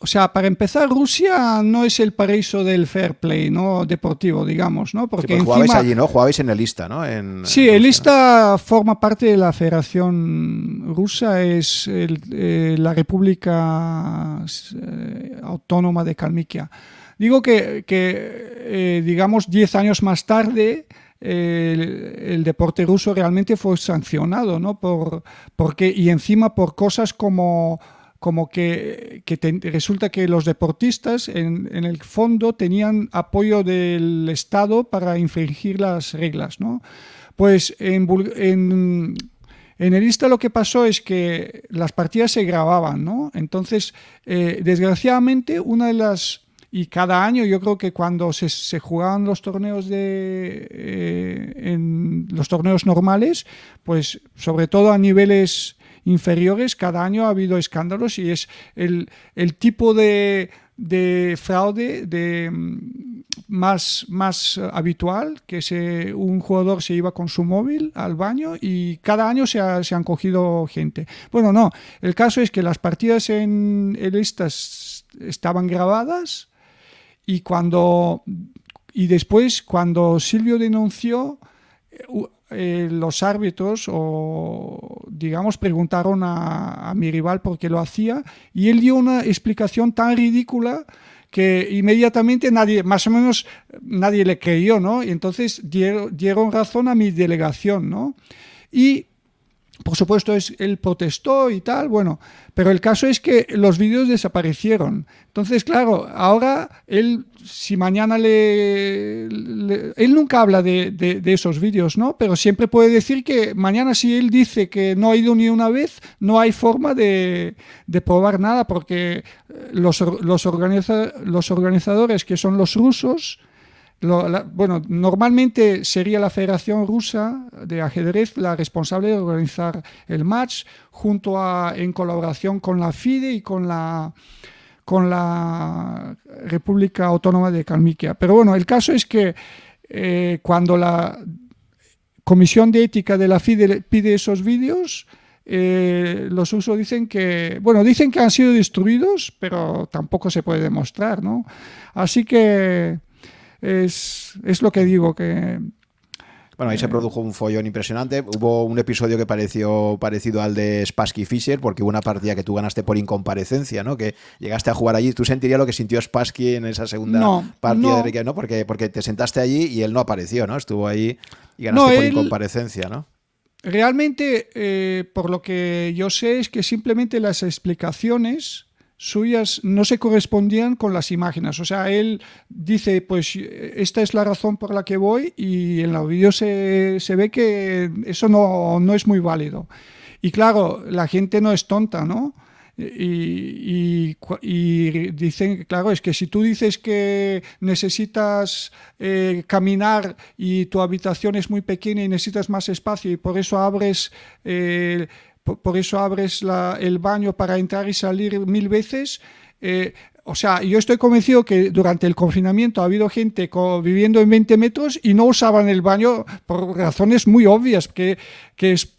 o sea, para empezar, Rusia no es el paraíso del fair play, ¿no? Deportivo, digamos, ¿no? Porque sí, jugabais allí, ¿no? Jugabais en el ISTA, ¿no? sí, el ISTA forma parte de la Federación Rusa, es eh, la República eh, Autónoma de Kalmykia. Digo que, eh, digamos, 10 años más tarde, el, deporte ruso realmente fue sancionado, ¿no? Por, porque, y encima por cosas como como que, resulta que los deportistas en, el fondo tenían apoyo del Estado para infringir las reglas. ¿no? Pues en, el ISTA lo que pasó es que las partidas se grababan, ¿no? Entonces, eh, desgraciadamente, una de las y cada año yo creo que cuando se, se jugaban los torneos de eh, en los torneos normales, pues sobre todo a niveles inferiores, cada año ha habido escándalos y es el, el tipo de, de fraude de, mm, más, más habitual, que se, un jugador se iba con su móvil al baño y cada año se, ha, se han cogido gente. Bueno, no, el caso es que las partidas en, en estas estaban grabadas y cuando y después cuando Silvio denunció eh, los árbitros o digamos preguntaron a, a, mi rival por qué lo hacía y él dio una explicación tan ridícula que inmediatamente nadie, más o menos nadie le creyó, ¿no? Y entonces dieron, dieron razón a mi delegación, ¿no? Y por supuesto, es, él protestó y tal, bueno, pero el caso es que los vídeos desaparecieron. Entonces, claro, ahora él, si mañana le... él nunca habla de, esos vídeos, ¿no? Pero siempre puede decir que mañana si él dice que no ha ido ni una vez, no hay forma de, probar nada, porque los, los, organiza, los organizadores, que son los rusos, bueno, normalmente sería la Federación Rusa de Ajedrez la responsable de organizar el match, junto a, en colaboración con la FIDE y con la, con la República Autónoma de Kalmykia. Pero bueno, el caso es que eh, cuando la Comisión de Ética de la FIDE pide esos vídeos, eh, los rusos dicen que, bueno, dicen que han sido destruidos, pero tampoco se puede demostrar, ¿no? Así que es, es lo que digo, que bueno, ahí se produjo un follón impresionante. Hubo un episodio que pareció parecido al de Spassky Fisher, porque hubo una partida que tú ganaste por incomparecencia, ¿no? Que llegaste a jugar allí. ¿Tú sentirías lo que sintió Spassky en esa segunda no, partida no. de ¿no? Porque, porque te sentaste allí y él no apareció, ¿no? Estuvo ahí y ganaste No, por él- incomparecencia, ¿no? Realmente, eh, por lo que yo sé, es que simplemente las explicaciones suyas no se correspondían con las imágenes. O sea, él dice, pues esta es la razón por la que voy y en los vídeos se, se ve que eso no, no es muy válido. Y claro, la gente no es tonta, ¿no? Y, y, y, dicen, claro, es que si tú dices que necesitas eh, caminar y tu habitación es muy pequeña y necesitas más espacio y por eso abres, eh, por, por, eso abres la, el baño para entrar y salir mil veces, eh, o sea, yo estoy convencido que durante el confinamiento ha habido gente viviendo en 20 metros y no usaban el baño por razones muy obvias, que, que es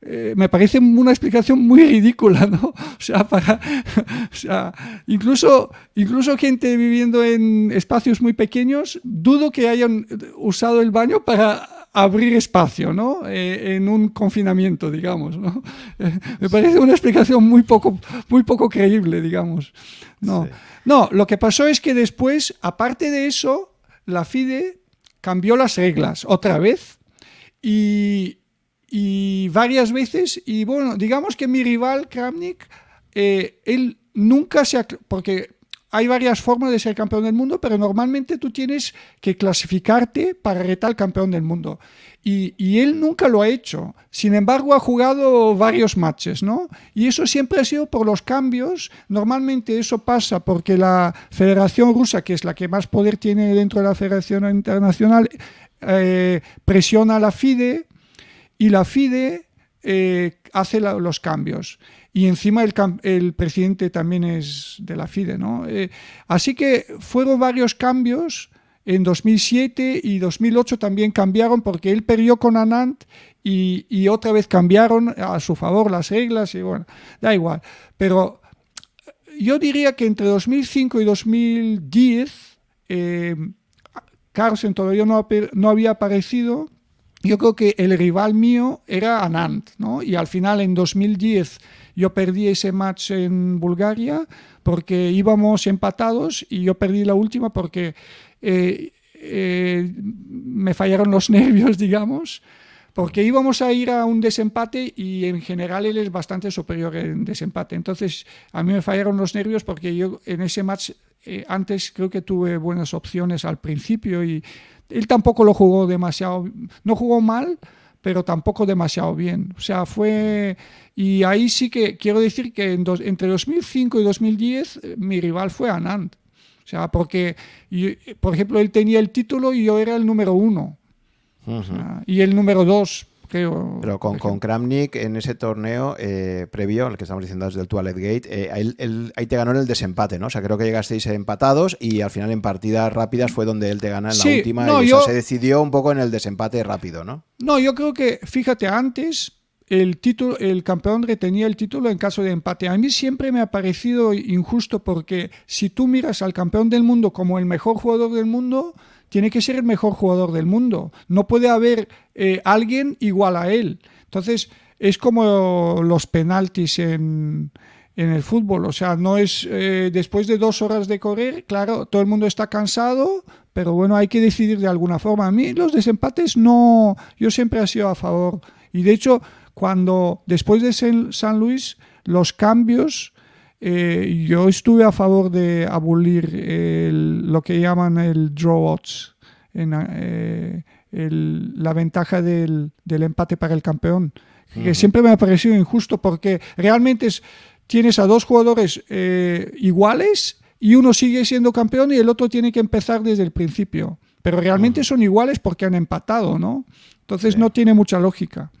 eh, me parece una explicación muy ridícula, ¿no? O sea, para, o sea, incluso, incluso gente viviendo en espacios muy pequeños, dudo que hayan usado el baño para abrir espacio, ¿no? Eh, en un confinamiento, digamos, ¿no? Eh, me parece una explicación muy poco, muy poco creíble, digamos. No. Sí. no, lo que pasó es que después, aparte de eso, la FIDE cambió las reglas otra vez y, y varias veces, y bueno, digamos que mi rival Kramnik, eh, él nunca se... porque hay varias formas de ser campeón del mundo, pero normalmente tú tienes que clasificarte para retar al campeón del mundo. Y, él nunca lo ha hecho. Sin embargo, ha jugado varios matches, ¿no? Y eso siempre ha sido por los cambios. Normalmente eso pasa porque la Federación Rusa, que es la que más poder tiene dentro de la Federación Internacional, eh, presiona a la FIDE y la FIDE eh, hace los cambios. Y encima el, el, presidente también es de la FIDE, ¿no? Eh, así que fueron varios cambios. En 2007 y 2008 también cambiaron porque él perdió con Anand y, y, otra vez cambiaron a su favor las reglas y bueno, da igual. Pero yo diría que entre 2005 y 2010 eh, Carlsen todavía no, no había aparecido yo creo que el rival mío era Anand, ¿no? Y al final en 2010 yo perdí ese match en Bulgaria porque íbamos empatados y yo perdí la última porque eh, eh, me fallaron los nervios, digamos, porque íbamos a ir a un desempate y en general él es bastante superior en desempate. Entonces a mí me fallaron los nervios porque yo en ese match eh, antes creo que tuve buenas opciones al principio y él tampoco lo jugó demasiado, no jugó mal, pero tampoco demasiado bien. O sea, fue... Y ahí sí que quiero decir que en dos, entre 2005 y 2010 mi rival fue Anand. O sea, porque, por ejemplo, él tenía el título y yo era el número uno. y el número dos, creo. Pero con, con Kramnik en ese torneo eh, previo, el que estamos diciendo desde el Toilet Gate, eh, ahí te ganó en el desempate, ¿no? O sea, creo que llegasteis empatados y al final en partidas rápidas fue donde él te gana en la última. y se decidió un poco en el desempate rápido, ¿no? No, yo creo que, fíjate, antes el, título, el campeón retenía el título en caso de empate. A mí siempre me ha parecido injusto porque si tú miras al campeón del mundo como el mejor jugador del mundo, tiene que ser el mejor jugador del mundo. No puede haber eh, alguien igual a él. Entonces, es como los penaltis en, el fútbol. O sea, no es eh, después de dos horas de correr, claro, todo el mundo está cansado, pero bueno, hay que decidir de alguna forma. A mí los desempates no, yo siempre he sido a favor. Y de hecho, cuando después de San Luis, los cambios, eh, yo estuve a favor de abolir lo que llaman el draw odds, en, eh, la ventaja del, empate para el campeón, que siempre me ha parecido injusto porque realmente tienes a dos jugadores eh, iguales y uno sigue siendo campeón y el otro tiene que empezar desde el principio. Pero realmente son iguales porque han empatado, ¿no? Entonces no tiene mucha lógica.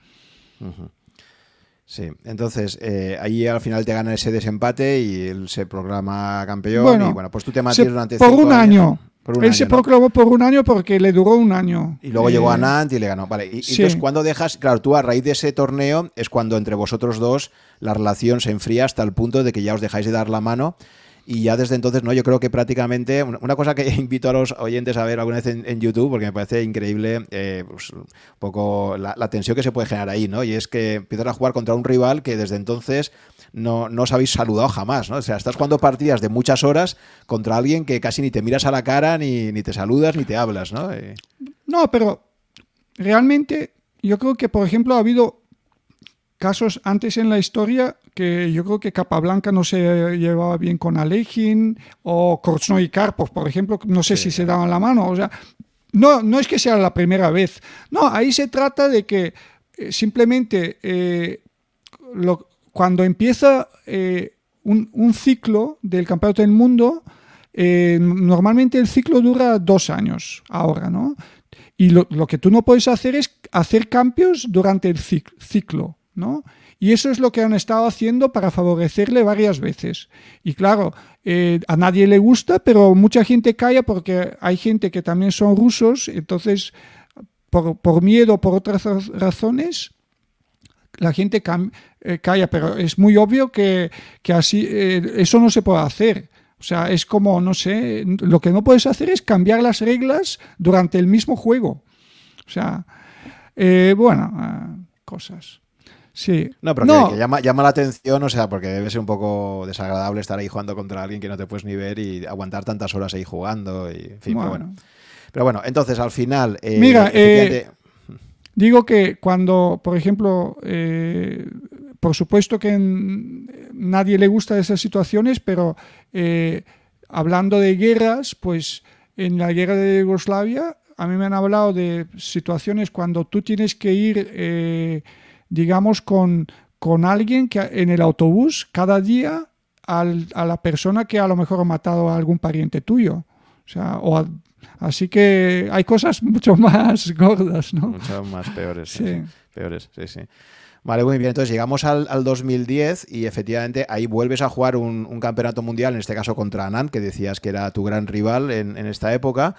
Sí, entonces eh, ahí al final te gana ese desempate y él se programa campeón y bueno, pues tú te mantienes durante por un año. él se proclamó por un año porque le duró un año. Y luego llegó a eh, Nant y le ganó. Vale, y, entonces cuando dejas, claro, tú a raíz de ese torneo es cuando entre vosotros dos la relación se enfría hasta el punto de que ya os dejáis de dar la mano y ya desde entonces, no, yo creo que prácticamente, una cosa que invito a los oyentes a ver alguna vez en, YouTube, porque me parece increíble eh, pues, un poco la, tensión que se puede generar ahí, ¿no? Y es que empiezas a jugar contra un rival que desde entonces no, no os habéis saludado jamás, ¿no? O sea, estás jugando partidas de muchas horas contra alguien que casi ni te miras a la cara, ni, ni te saludas, ni te hablas, ¿no? Eh, no, pero realmente yo creo que, por ejemplo, ha habido casos antes en la historia que yo creo que Capablanca no se llevaba bien con Alejin o Korchnoi y Karpov, por ejemplo, no sé si se daban la mano, o sea, no, no es que sea la primera vez, no, ahí se trata de que eh, simplemente eh, cuando empieza eh, un, ciclo del Campeonato del Mundo, normalmente el ciclo dura dos años ahora, ¿no? Y lo, lo, que tú no puedes hacer es hacer cambios durante el ciclo. Y eso es lo que han estado haciendo para favorecerle varias veces. Y claro, eh, a nadie le gusta, pero mucha gente calla porque hay gente que también son rusos, entonces por, por miedo, por otras razones, la gente eh, calla, pero es muy obvio que, así eh, eso no se puede hacer. O sea, es como, no sé, lo que no puedes hacer es cambiar las reglas durante el mismo juego. O sea, bueno, cosas. Sí. No, pero Que, llama, llama, la atención, o sea, porque debe ser un poco desagradable estar ahí jugando contra alguien que no te puedes ni ver y aguantar tantas horas ahí jugando. Y, en fin, Pero, bueno. pero bueno, entonces al final. Eh, Mira, eh, digo que cuando, por ejemplo, eh, por supuesto que nadie le gusta esas situaciones, pero hablando de guerras, pues en la guerra de Yugoslavia, a mí me han hablado de situaciones cuando tú tienes que ir digamos, con, con alguien que en el autobús cada día a la persona que a lo mejor ha matado a algún pariente tuyo. O sea, o así que hay cosas mucho más gordas, ¿no? Mucho más peores. Sí. Peores, sí, sí. Vale, muy bien. Entonces llegamos al, 2010 y efectivamente ahí vuelves a jugar un, campeonato mundial, en este caso contra Anand, que decías que era tu gran rival en, en esta época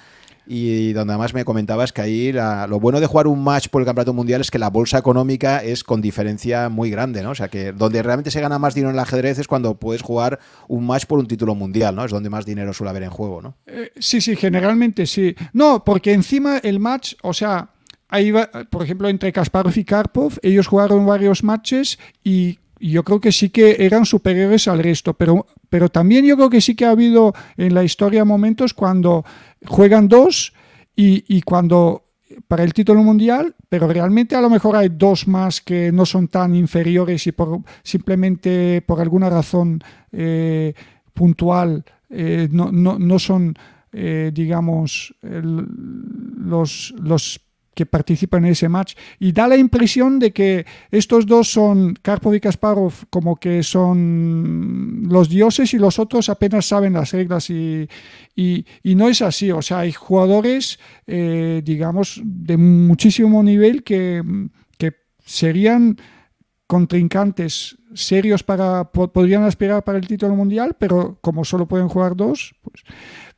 y donde además me comentabas que ahí lo bueno de jugar un match por el campeonato mundial es que la bolsa económica es con diferencia muy grande, ¿no? O sea que donde realmente se gana más dinero en el ajedrez es cuando puedes jugar un match por un título mundial, ¿no? Es donde más dinero suele haber en juego, ¿no? Eh, sí, sí, generalmente sí. No, porque encima el match, o sea, ahí va, por ejemplo, entre Kasparov y Karpov, ellos jugaron varios matches y yo creo que sí que eran superiores al resto, pero, pero también yo creo que sí que ha habido en la historia momentos cuando juegan dos y, cuando para el título mundial, pero realmente a lo mejor hay dos más que no son tan inferiores y por, simplemente por alguna razón eh, puntual eh, no, no, no, son, eh, digamos, los, los que participan en ese match. Y da la impresión de que estos dos son, Karpov y Kasparov, como que son los dioses y los otros apenas saben las reglas. Y, y, no es así. O sea, hay jugadores, eh, digamos, de muchísimo nivel que, que serían contrincantes serios para podrían aspirar para el título mundial, pero como solo pueden jugar dos, pues.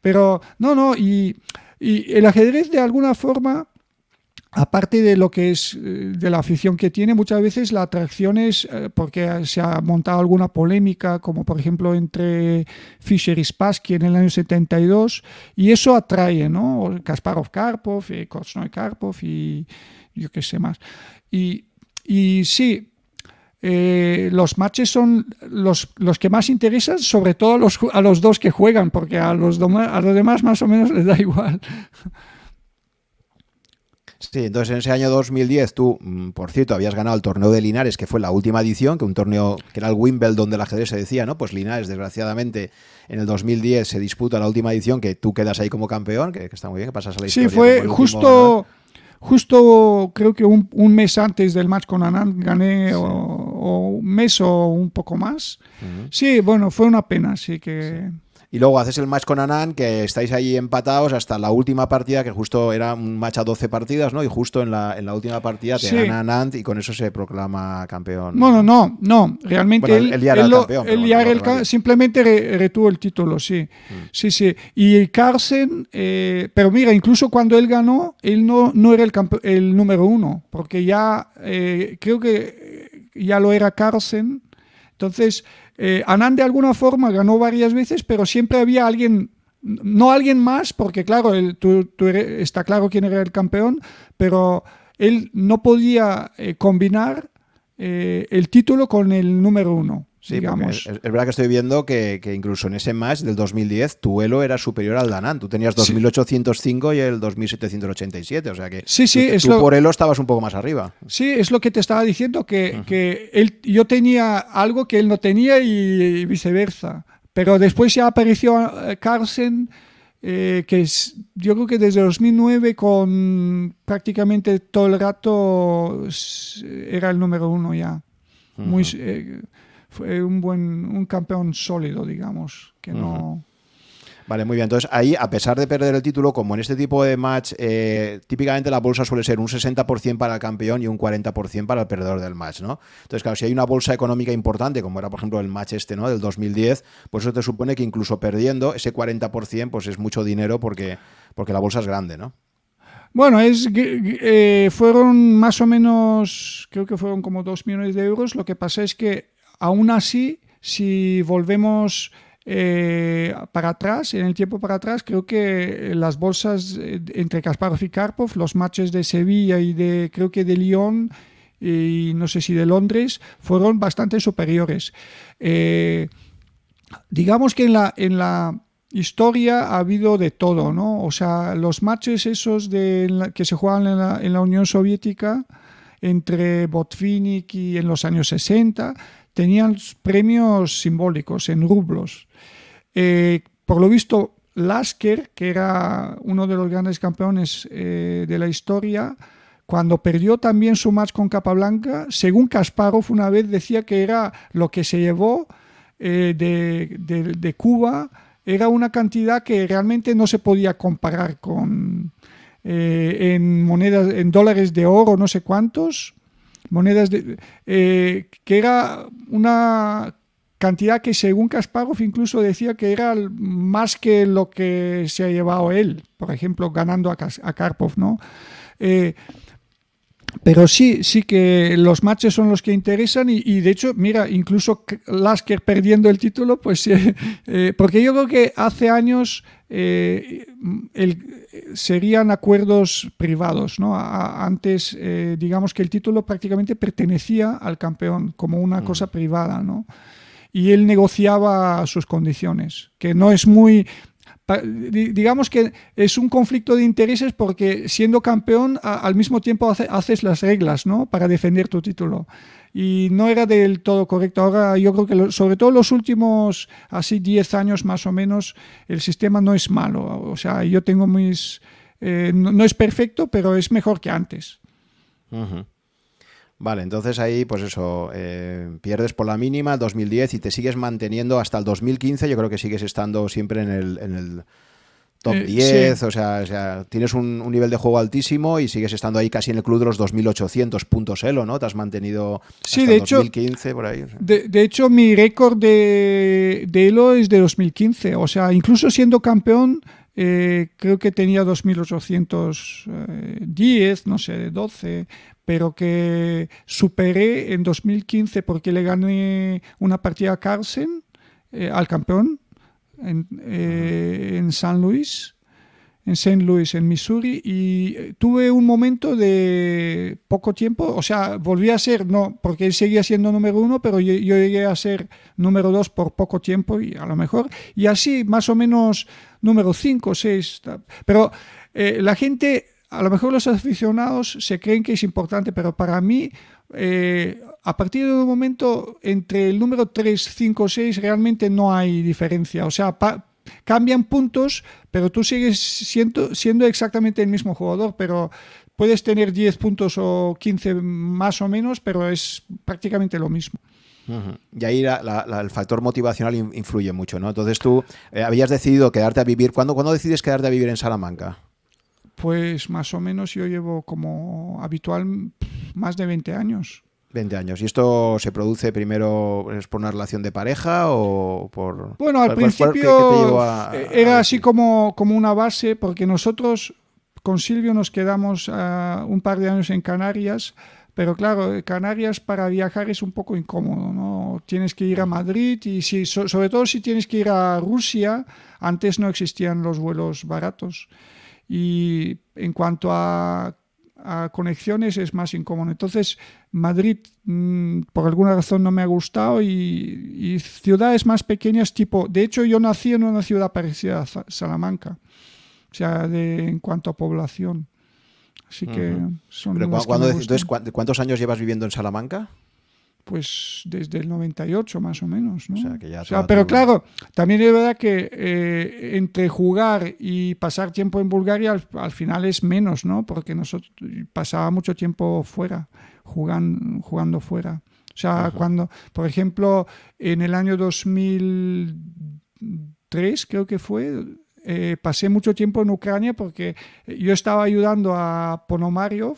Pero no, no, y, y el ajedrez de alguna forma aparte de lo que es eh, de la afición que tiene, muchas veces la atracción es eh, porque se ha montado alguna polémica, como por ejemplo entre Fischer y Spassky en el año 72, y eso atrae, ¿no? Kasparov Karpov, y Korchnoi Karpov y yo qué sé más. Y, y sí, eh, los matches son los, los, que más interesan, sobre todo a los, a los dos que juegan, porque a los, a los demás más o menos les da igual. Sí, entonces en ese año 2010 tú, mm, por cierto, habías ganado el torneo de Linares, que fue la última edición, que un torneo que era el Wimbledon del ajedrez se decía, ¿no? Pues Linares, desgraciadamente, en el 2010 se disputa la última edición, que tú quedas ahí como campeón, que, está muy bien, que pasas a la historia. Sí, fue justo, justo creo que un, mes antes del match con Anand gané, o, un mes o un poco más. Sí, bueno, fue una pena, sí que... Y luego haces el match con Anand, que estáis ahí empatados hasta la última partida, que justo era un match a 12 partidas, ¿no? Y justo en la, en la última partida te gana Anand y con eso se proclama campeón. Bueno, no, no. Realmente él, él, el campeón, simplemente retuvo el título, sí. Mm. Sí, sí. Y Carlsen, eh, pero mira, incluso cuando él ganó, él no, no era el, el número uno, porque ya eh, creo que ya lo era Carlsen. Entonces, eh, Anand de alguna forma ganó varias veces, pero siempre había alguien, no alguien más, porque claro, está claro quién era el campeón, pero él no podía eh, combinar eh, el título con el número uno. Sí, digamos. Es, verdad que estoy viendo que, incluso en ese match del 2010 tu elo era superior al Danan. Tú tenías 2805 y el 2787. O sea que sí, sí, tú, por elo estabas un poco más arriba. Sí, es lo que te estaba diciendo, que, que él, yo tenía algo que él no tenía y, viceversa. Pero después ya apareció eh, Carlsen. Eh, que es, yo creo que desde 2009 con prácticamente todo el rato era el número uno ya. Muy, fue un buen un campeón sólido, digamos, que no... Vale, muy bien. Entonces, ahí, a pesar de perder el título, como en este tipo de match, eh, típicamente la bolsa suele ser un 60% para el campeón y un 40% para el perdedor del match, ¿no? Entonces, claro, si hay una bolsa económica importante, como era, por ejemplo, el match este, ¿no? Del 2010, pues eso te supone que incluso perdiendo ese 40%, pues es mucho dinero porque, porque la bolsa es grande, ¿no? Bueno, es, eh, fueron más o menos, creo que fueron como 2 millones de euros. Lo que pasa es que Aún así, si volvemos eh, para atrás, en el tiempo para atrás, creo que las bolsas eh, entre Kasparov y Karpov, los matches de Sevilla y de creo que de Lyon y no sé si de Londres, fueron bastante superiores. Eh, digamos que en la, en la historia ha habido de todo, ¿no? O sea, los matches esos de que se juegan en la, en la Unión Soviética entre Botvinnik y en los años 60 tenían premios simbólicos en rublos. Eh, por lo visto, Lasker, que era uno de los grandes campeones eh, de la historia, cuando perdió también su match con Capablanca, según Kasparov una vez decía que era lo que se llevó eh, de, Cuba, era una cantidad que realmente no se podía comparar con en monedas, en dólares de oro, no sé cuántos, monedas de, eh, que era una cantidad que según Kasparov incluso decía que era más que lo que se ha llevado él, por ejemplo, ganando a, Karpov, ¿no? Eh, pero sí, sí que los matches son los que interesan y, de hecho, mira, incluso Lasker perdiendo el título, pues eh, porque yo creo que hace años el, serían acuerdos privados. ¿no? antes, eh, digamos que el título prácticamente pertenecía al campeón como una mm. cosa privada. ¿no? Y él negociaba sus condiciones, que no es muy... Digamos que es un conflicto de intereses porque siendo campeón al mismo tiempo haces las reglas ¿no? para defender tu título y no era del todo correcto. Ahora yo creo que sobre todo los últimos así 10 años más o menos el sistema no es malo. O sea, yo tengo mis eh, no, es perfecto, pero es mejor que antes. Vale, entonces ahí, pues eso, eh, pierdes por la mínima 2010 y te sigues manteniendo hasta el 2015. Yo creo que sigues estando siempre en el, en el top 10, o, sea, tienes un, nivel de juego altísimo y sigues estando ahí casi en el club de los 2.800 puntos Elo, ¿no? Te has mantenido sí, de 2015 por ahí. De, hecho, mi récord de, de, Elo es de 2015, o sea, incluso siendo campeón, eh, creo que tenía 2.810, no sé, 12, pero que superé en 2015 porque le gané una partida a Carlsen, eh, al campeón, en, eh, en San Luis, en St. Louis, en Missouri, y eh, tuve un momento de poco tiempo, o sea, volví a ser, no, porque él seguía siendo número uno, pero yo, llegué a ser número dos por poco tiempo y a lo mejor, y así más o menos número cinco, seis, pero eh, la gente, a lo mejor los aficionados se creen que es importante, pero para mí a partir de un momento entre el número 3, 5, 6 realmente no hay diferencia. O sea, cambian puntos, pero tú sigues siendo, siendo exactamente el mismo jugador, pero puedes tener 10 puntos o 15 más o menos, pero es prácticamente lo mismo. Y ahí el factor motivacional influye mucho, ¿no? Entonces tú eh, habías decidido quedarte a vivir. ¿Cuándo, ¿Cuándo decides quedarte a vivir en Salamanca? Pues más o menos yo llevo como habitual más de 20 años. 20 años. ¿Y esto se produce primero es por una relación de pareja o por...? Bueno, al principio era así como, como una base, porque nosotros con Silvio nos quedamos ah, un par de años en Canarias, pero claro, Canarias para viajar es un poco incómodo, ¿no? Tienes que ir a Madrid y si, sobre todo si tienes que ir a Rusia, antes no existían los vuelos baratos. Y en cuanto a a conexiones es más incómodo. Entonces, Madrid mm, por alguna razón no me ha gustado y, ciudades más pequeñas tipo, de hecho yo nací en una ciudad parecida a Salamanca, o sea, de, en cuanto a población. Así que son... entonces, ¿cuántos años llevas viviendo en Salamanca? Pues desde el 98 más o menos. ¿no? O sea, pero claro, también es verdad que eh, entre jugar y pasar tiempo en Bulgaria al, final es menos, ¿no? Porque nosotros pasaba mucho tiempo fuera, jugando, jugando fuera. O sea, cuando, por ejemplo, en el año 2003 creo que fue, eh, pasé mucho tiempo en Ucrania porque yo estaba ayudando a Ponomariov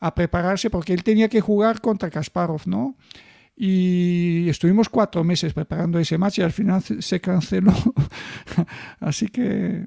a prepararse porque él tenía que jugar contra Kasparov, ¿no? Y estuvimos cuatro meses preparando ese match y al final se canceló. Así que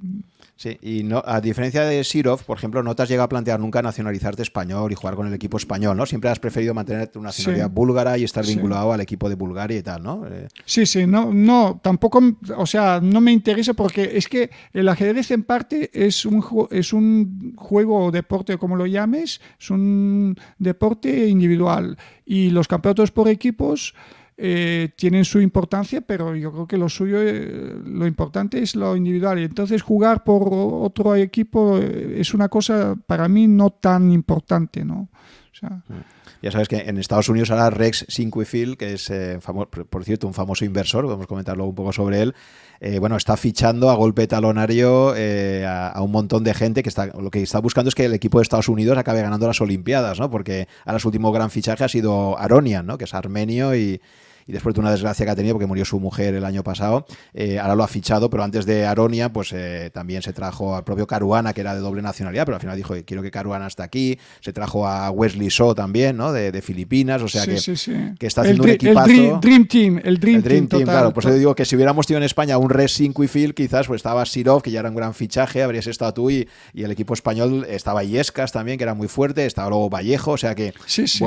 Sí, y no, a diferencia de Sirov, por ejemplo, no te has llegado a plantear nunca nacionalizarte español y jugar con el equipo español, ¿no? Siempre has preferido mantener tu nacionalidad búlgara y estar vinculado al equipo de Bulgaria y tal, ¿no? Eh, sí, sí, no, no, tampoco, o sea, no me interesa porque es que el ajedrez en parte es un, es un juego o deporte, como lo llames, es un deporte individual y los campeonatos por equipos eh, tienen su importancia, pero yo creo que lo suyo, eh, lo importante es lo individual. Y entonces jugar por otro equipo eh, es una cosa para mí no tan importante, ¿no? Mm. Ya sabes que en Estados Unidos ahora Rex Sinquefield, que es, por cierto, un famoso inversor, podemos comentar luego un poco sobre él, bueno, está fichando a golpe talonario a, un montón de gente que está, lo que está buscando es que el equipo de Estados Unidos acabe ganando las Olimpiadas, ¿no? Porque ahora su último gran fichaje ha sido Aronian, ¿no? Que es armenio y, y después de una desgracia que ha tenido porque murió su mujer el año pasado, eh, ahora lo ha fichado, pero antes de Aronia, pues eh, también se trajo al propio Caruana, que era de doble nacionalidad, pero al final dijo, quiero que Caruana esté aquí, se trajo a Wesley So también, ¿no? De, Filipinas, o sea que, que, está haciendo un equipazo. El dream, Team, el Dream, Team, claro, pues yo digo que si hubiéramos tenido en España un Res 5 y Phil, quizás pues estaba Sirov, que ya era un gran fichaje, habrías estado tú y, y el equipo español estaba Iescas también, que era muy fuerte, estaba luego Vallejo, o sea que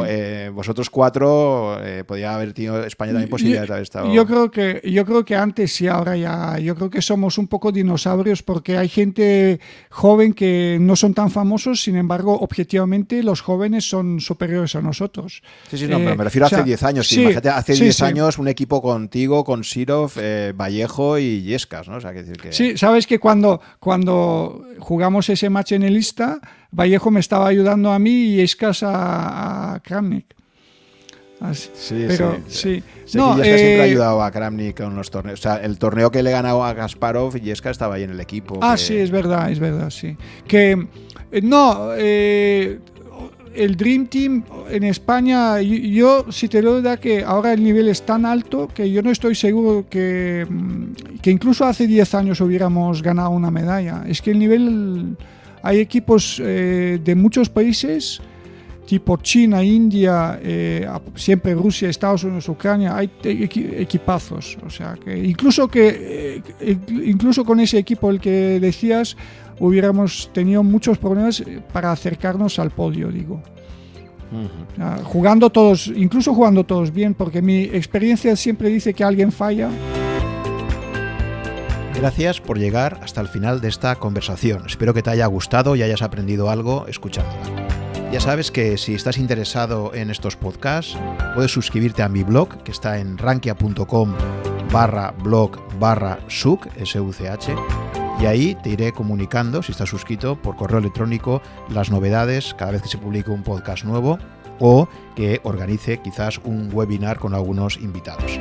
eh, vosotros cuatro podía haber tenido España también posibilidades de yo creo que yo creo que antes y ahora ya yo creo que somos un poco dinosaurios porque hay gente joven que no son tan famosos, sin embargo, objetivamente los jóvenes son superiores a nosotros. Sí, sí, no, pero me refiero a hace 10 años. imagínate, hace 10 años un equipo contigo, con Sirov, eh, Vallejo y Yescas, ¿no? O sea, que decir que... Sí, sabes que cuando, cuando jugamos ese match en el lista, Vallejo me estaba ayudando a mí y Yescas a, a Kramnik. Sí, pero sí. no, siempre ha eh, ayudado a Kramnik con los torneos. O sea, el torneo que le ganado a Gasparov, Yeska estaba ahí en el equipo. Ah, sí, es verdad, es verdad, sí. Que eh, no, eh, el Dream Team en España, yo, si te lo da que ahora el nivel es tan alto que yo no estoy seguro que, mm, que incluso hace 10 años hubiéramos ganado una medalla. Es que el nivel, hay equipos de muchos países tipo China, India, eh, siempre Rusia, Estados Unidos, Ucrania, hay equipazos. O sea, que incluso, que, eh, incluso con ese equipo el que decías, hubiéramos tenido muchos problemas para acercarnos al podio, digo. jugando todos, incluso jugando todos bien, porque mi experiencia siempre dice que alguien falla. Gracias por llegar hasta el final de esta conversación. Espero que te haya gustado y hayas aprendido algo escuchándola. Ya sabes que si estás interesado en estos podcasts, puedes suscribirte a mi blog, que está en rankia.com barra blog barra suc, S-U-C-H, y ahí te iré comunicando, si estás suscrito, por correo electrónico, las novedades cada vez que se publique un podcast nuevo o que organice quizás un webinar con algunos invitados.